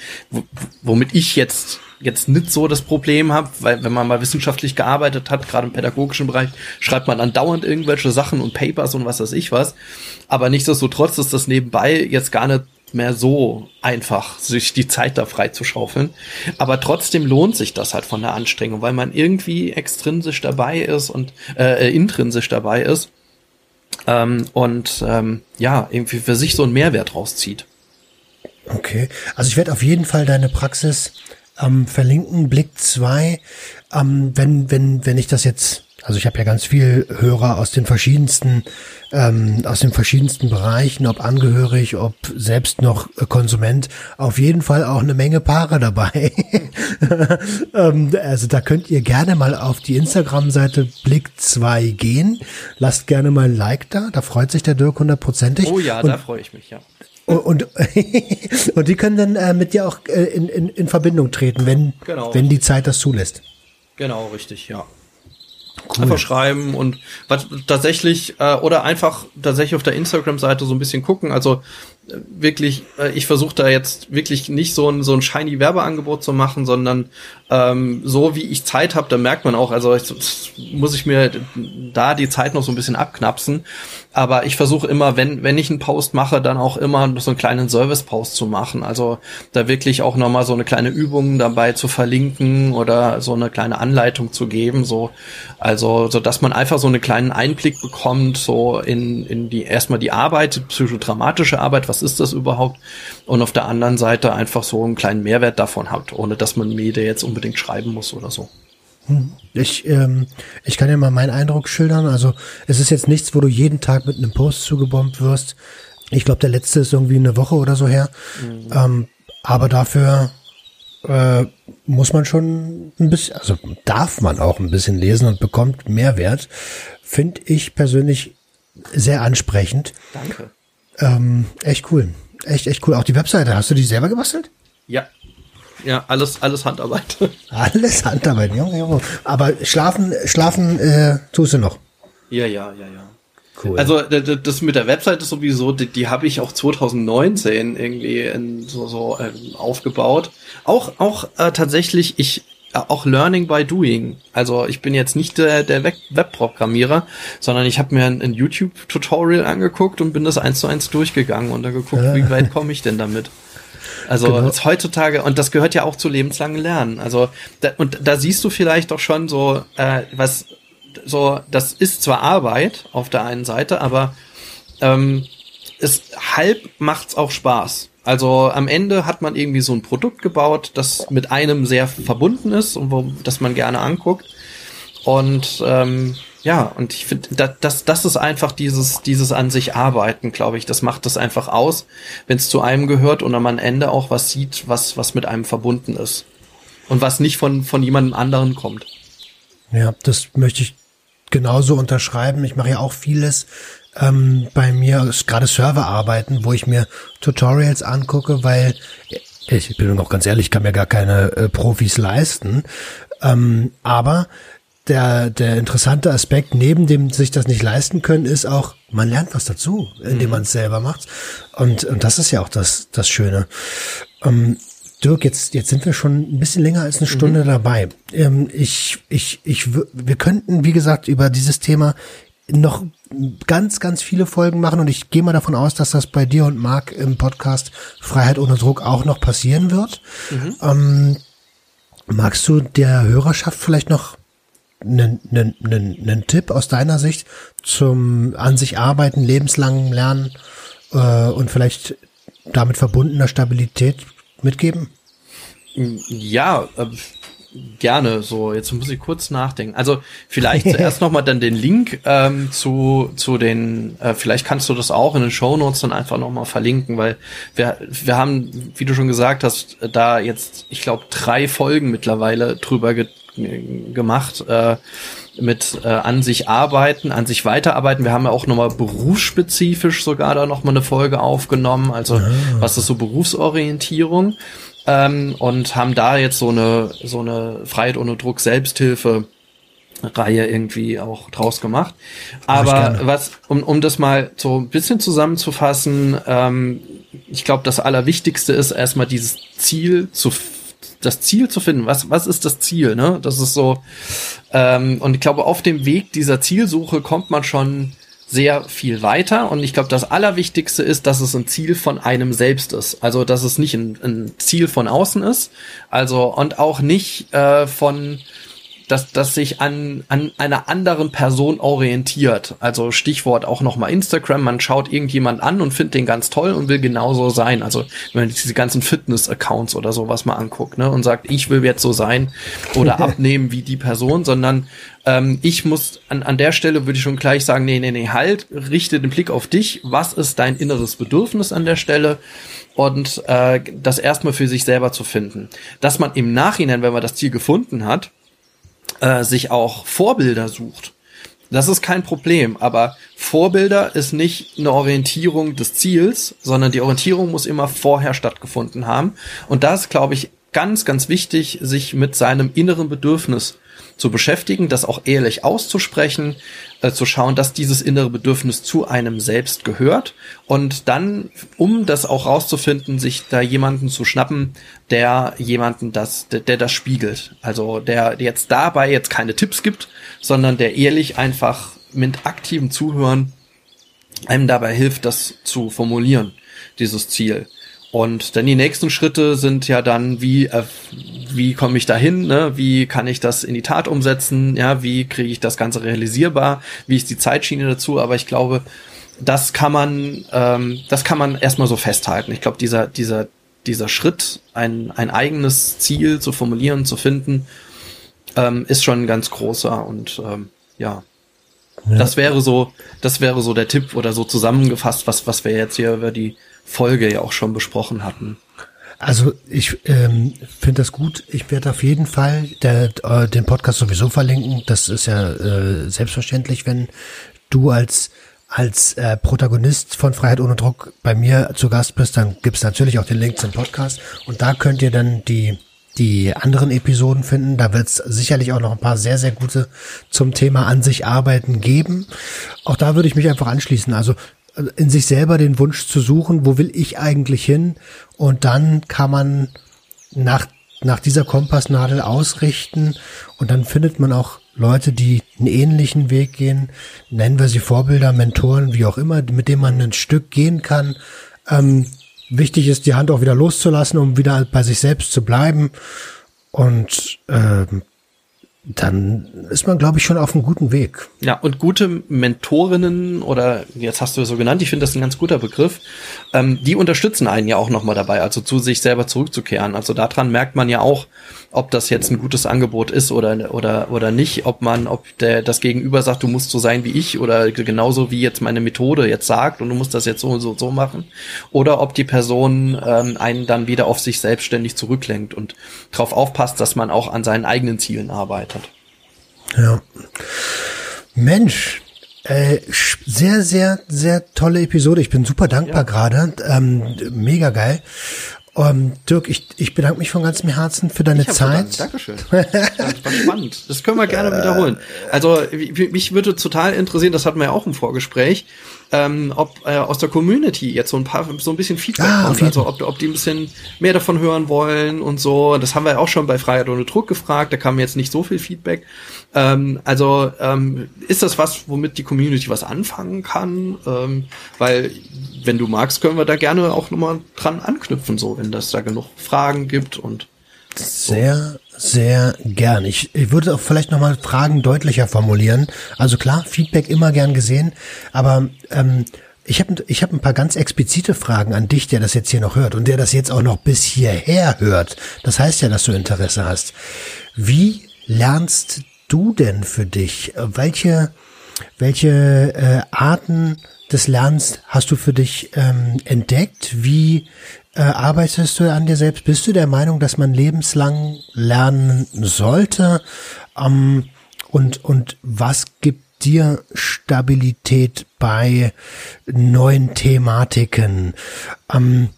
womit ich jetzt jetzt nicht so das Problem habe, weil wenn man mal wissenschaftlich gearbeitet hat, gerade im pädagogischen Bereich, schreibt man andauernd irgendwelche Sachen und Papers und was weiß ich was. Aber nichtsdestotrotz ist das nebenbei jetzt gar nicht mehr so einfach, sich die Zeit da frei zu schaufeln. Aber trotzdem lohnt sich das halt von der Anstrengung, weil man irgendwie extrinsisch dabei ist und äh, äh intrinsisch dabei ist ähm, und ähm, ja, irgendwie für sich so einen Mehrwert rauszieht. Okay, also ich werde auf jeden Fall deine Praxis ähm, verlinken, Blick 2. Ähm, wenn, wenn, wenn ich das jetzt, also ich habe ja ganz viel Hörer aus den verschiedensten, ähm, aus den verschiedensten Bereichen, ob angehörig, ob selbst noch Konsument, auf jeden Fall auch eine Menge Paare dabei. ähm, also da könnt ihr gerne mal auf die Instagram-Seite Blick 2 gehen. Lasst gerne mal ein Like da, da freut sich der Dirk hundertprozentig. Oh ja, Und da freue ich mich, ja. Und, und die können dann äh, mit dir auch äh, in, in, in Verbindung treten, wenn, genau. wenn die Zeit das zulässt. Genau, richtig, ja. Cool. Einfach schreiben und was tatsächlich äh, oder einfach tatsächlich auf der Instagram-Seite so ein bisschen gucken. Also äh, wirklich, äh, ich versuche da jetzt wirklich nicht so ein so ein shiny Werbeangebot zu machen, sondern ähm, so wie ich Zeit habe, da merkt man auch, also ich, muss ich mir da die Zeit noch so ein bisschen abknapsen. Aber ich versuche immer, wenn, wenn ich einen Post mache, dann auch immer so einen kleinen Service-Post zu machen. Also da wirklich auch nochmal so eine kleine Übung dabei zu verlinken oder so eine kleine Anleitung zu geben. So, also, so dass man einfach so einen kleinen Einblick bekommt, so in, in die, erstmal die Arbeit, psychodramatische Arbeit, was ist das überhaupt? Und auf der anderen Seite einfach so einen kleinen Mehrwert davon hat, ohne dass man mir der jetzt unbedingt schreiben muss oder so. Ich, ähm, ich kann ja mal meinen Eindruck schildern. Also es ist jetzt nichts, wo du jeden Tag mit einem Post zugebombt wirst. Ich glaube, der letzte ist irgendwie eine Woche oder so her. Mhm. Ähm, aber dafür äh, muss man schon ein bisschen, also darf man auch ein bisschen lesen und bekommt Mehrwert. Finde ich persönlich sehr ansprechend. Danke. Ähm, echt cool. Echt, echt cool. Auch die Webseite, hast du die selber gebastelt? Ja, ja, alles, alles Handarbeit. Alles Handarbeit, Junge, Junge. Aber schlafen, schlafen äh, tust du noch. Ja, ja, ja, ja. Cool. Also das mit der Webseite sowieso, die, die habe ich auch 2019 irgendwie in, so, so ähm, aufgebaut. Auch auch äh, tatsächlich ich äh, auch Learning by Doing. Also ich bin jetzt nicht der, der Webprogrammierer, sondern ich habe mir ein, ein YouTube-Tutorial angeguckt und bin das eins zu eins durchgegangen und dann geguckt, ja. wie weit komme ich denn damit. Also genau. heutzutage, und das gehört ja auch zu lebenslangen Lernen. Also, da, und da siehst du vielleicht doch schon so, äh, was so, das ist zwar Arbeit auf der einen Seite, aber ähm, es halb macht's auch Spaß. Also am Ende hat man irgendwie so ein Produkt gebaut, das mit einem sehr verbunden ist und wo, das man gerne anguckt. Und ähm, ja, und ich finde, das, das, das ist einfach dieses, dieses an sich arbeiten, glaube ich. Das macht das einfach aus, wenn es zu einem gehört und am Ende auch was sieht, was, was mit einem verbunden ist. Und was nicht von, von jemandem anderen kommt. Ja, das möchte ich genauso unterschreiben. Ich mache ja auch vieles ähm, bei mir, gerade Serverarbeiten, wo ich mir Tutorials angucke, weil Ich bin noch ganz ehrlich, ich kann mir gar keine äh, Profis leisten. Ähm, aber der, der interessante Aspekt, neben dem sich das nicht leisten können, ist auch, man lernt was dazu, indem mhm. man es selber macht. Und, und das ist ja auch das, das Schöne. Ähm, Dirk, jetzt, jetzt sind wir schon ein bisschen länger als eine mhm. Stunde mhm. dabei. Ähm, ich, ich, ich, wir könnten, wie gesagt, über dieses Thema noch ganz, ganz viele Folgen machen und ich gehe mal davon aus, dass das bei dir und Marc im Podcast Freiheit ohne Druck auch noch passieren wird. Mhm. Ähm, magst du der Hörerschaft vielleicht noch einen, einen, einen, einen Tipp aus deiner Sicht zum an sich arbeiten, lebenslangen Lernen äh, und vielleicht damit verbundener Stabilität mitgeben? Ja, äh, gerne. So, jetzt muss ich kurz nachdenken. Also vielleicht zuerst nochmal dann den Link ähm, zu, zu den, äh, vielleicht kannst du das auch in den Show Notes dann einfach nochmal verlinken, weil wir, wir haben, wie du schon gesagt hast, da jetzt, ich glaube, drei Folgen mittlerweile drüber ge gemacht. Äh, mit äh, an sich arbeiten, an sich weiterarbeiten. Wir haben ja auch nochmal berufsspezifisch sogar da nochmal eine Folge aufgenommen, also ah. was ist so Berufsorientierung ähm, und haben da jetzt so eine so eine Freiheit ohne Druck Selbsthilfe Reihe irgendwie auch draus gemacht. Aber was, um, um das mal so ein bisschen zusammenzufassen, ähm, ich glaube, das Allerwichtigste ist erstmal dieses Ziel zu das Ziel zu finden. Was, was ist das Ziel? Ne? Das ist so, ähm, und ich glaube, auf dem Weg dieser Zielsuche kommt man schon sehr viel weiter. Und ich glaube, das Allerwichtigste ist, dass es ein Ziel von einem selbst ist. Also, dass es nicht ein, ein Ziel von außen ist. Also, und auch nicht äh, von dass das sich an, an einer anderen Person orientiert. Also Stichwort auch nochmal Instagram, man schaut irgendjemand an und findet den ganz toll und will genauso sein. Also wenn man diese ganzen Fitness-Accounts oder sowas mal anguckt, ne, und sagt, ich will jetzt so sein oder abnehmen wie die Person, sondern ähm, ich muss an, an der Stelle würde ich schon gleich sagen, nee, nee, nee, halt, richte den Blick auf dich. Was ist dein inneres Bedürfnis an der Stelle? Und äh, das erstmal für sich selber zu finden. Dass man im Nachhinein, wenn man das Ziel gefunden hat, äh, sich auch Vorbilder sucht. Das ist kein Problem, aber Vorbilder ist nicht eine Orientierung des Ziels, sondern die Orientierung muss immer vorher stattgefunden haben. Und das glaube ich, ganz, ganz wichtig, sich mit seinem inneren Bedürfnis zu beschäftigen, das auch ehrlich auszusprechen, äh, zu schauen, dass dieses innere Bedürfnis zu einem selbst gehört und dann, um das auch rauszufinden, sich da jemanden zu schnappen, der jemanden das, der, der das spiegelt. Also der jetzt dabei jetzt keine Tipps gibt, sondern der ehrlich einfach mit aktivem Zuhören einem dabei hilft, das zu formulieren, dieses Ziel. Und dann die nächsten Schritte sind ja dann, wie, äh, wie komme ich dahin, ne? wie kann ich das in die Tat umsetzen, ja, wie kriege ich das Ganze realisierbar, wie ist die Zeitschiene dazu, aber ich glaube, das kann man, ähm, das kann man erstmal so festhalten. Ich glaube, dieser, dieser, dieser Schritt, ein, ein eigenes Ziel zu formulieren, zu finden, ähm, ist schon ein ganz großer und ähm, ja. ja. Das wäre so, das wäre so der Tipp oder so zusammengefasst, was, was wir jetzt hier über die Folge ja auch schon besprochen hatten. Also ich ähm, finde das gut. Ich werde auf jeden Fall der, äh, den Podcast sowieso verlinken. Das ist ja äh, selbstverständlich, wenn du als als äh, Protagonist von Freiheit ohne Druck bei mir zu Gast bist, dann gibt's natürlich auch den Link zum Podcast und da könnt ihr dann die die anderen Episoden finden. Da wird es sicherlich auch noch ein paar sehr, sehr gute zum Thema an sich arbeiten geben. Auch da würde ich mich einfach anschließen. Also in sich selber den Wunsch zu suchen, wo will ich eigentlich hin? Und dann kann man nach, nach dieser Kompassnadel ausrichten und dann findet man auch Leute, die einen ähnlichen Weg gehen, nennen wir sie Vorbilder, Mentoren, wie auch immer, mit denen man ein Stück gehen kann. Ähm, wichtig ist, die Hand auch wieder loszulassen, um wieder bei sich selbst zu bleiben. Und ähm, dann ist man, glaube ich, schon auf einem guten Weg. Ja, und gute Mentorinnen oder jetzt hast du es so genannt, ich finde das ein ganz guter Begriff, ähm, die unterstützen einen ja auch nochmal dabei, also zu sich selber zurückzukehren. Also daran merkt man ja auch, ob das jetzt ein gutes Angebot ist oder oder oder nicht, ob man, ob der das Gegenüber sagt, du musst so sein wie ich oder genauso wie jetzt meine Methode jetzt sagt und du musst das jetzt so und so so machen, oder ob die Person ähm, einen dann wieder auf sich selbstständig zurücklenkt und darauf aufpasst, dass man auch an seinen eigenen Zielen arbeitet. Ja. Mensch, äh, sehr, sehr, sehr tolle Episode. Ich bin super dankbar ja. gerade. Ähm, mega geil. Ähm, Dirk, ich, ich bedanke mich von ganzem Herzen für deine Zeit. zu danken. Dankeschön. Das war spannend. Das können wir gerne wiederholen. Also mich würde total interessieren, das hatten wir ja auch im Vorgespräch, ähm, ob äh, aus der Community jetzt so ein paar, so ein bisschen Feedback Ah, kommt. Also ob, ob die ein bisschen mehr davon hören wollen und so. Das haben wir ja auch schon bei Freiheit ohne Druck gefragt. Da kam jetzt nicht so viel Feedback. Ähm, also ähm, ist das was, womit die Community was anfangen kann? Ähm, weil wenn du magst, können wir da gerne auch nochmal dran anknüpfen, so wenn das da genug Fragen gibt und Sehr, sehr gern. Ich, ich würde auch vielleicht nochmal Fragen deutlicher formulieren. Also klar, Feedback immer gern gesehen, aber ähm, ich habe ich hab ein paar ganz explizite Fragen an dich, der das jetzt hier noch hört und der das jetzt auch noch bis hierher hört. Das heißt ja, dass du Interesse hast. Wie lernst du denn für dich? Welche, welche äh, Arten des Lernens hast du für dich ähm, entdeckt? Wie äh, arbeitest du an dir selbst? Bist du der Meinung, dass man lebenslang lernen sollte? Ähm, und, und was gibt dir Stabilität bei neuen Thematiken? Ähm,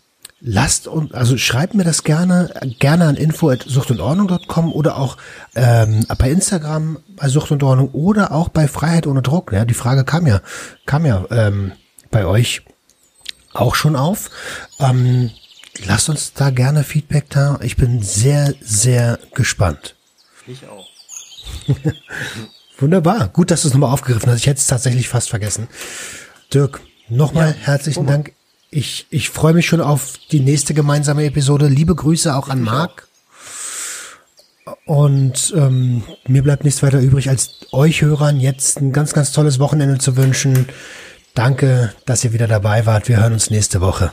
Lasst uns, also schreibt mir das gerne, gerne an info.suchtundordnung.com oder auch ähm, bei Instagram bei Sucht und Ordnung oder auch bei Freiheit ohne Druck. Ja, die Frage kam ja, kam ja ähm, bei euch auch schon auf. Ähm, lasst uns da gerne Feedback da. Ich bin sehr, sehr gespannt. ich auch. Wunderbar. Gut, dass du es nochmal aufgegriffen hast. Ich hätte es tatsächlich fast vergessen. Dirk, nochmal herzlichen Dank. Ich, ich freue mich schon auf die nächste gemeinsame Episode. Liebe Grüße auch an Marc. Und ähm, mir bleibt nichts weiter übrig, als euch Hörern jetzt ein ganz, ganz tolles Wochenende zu wünschen. Danke, dass ihr wieder dabei wart. Wir hören uns nächste Woche.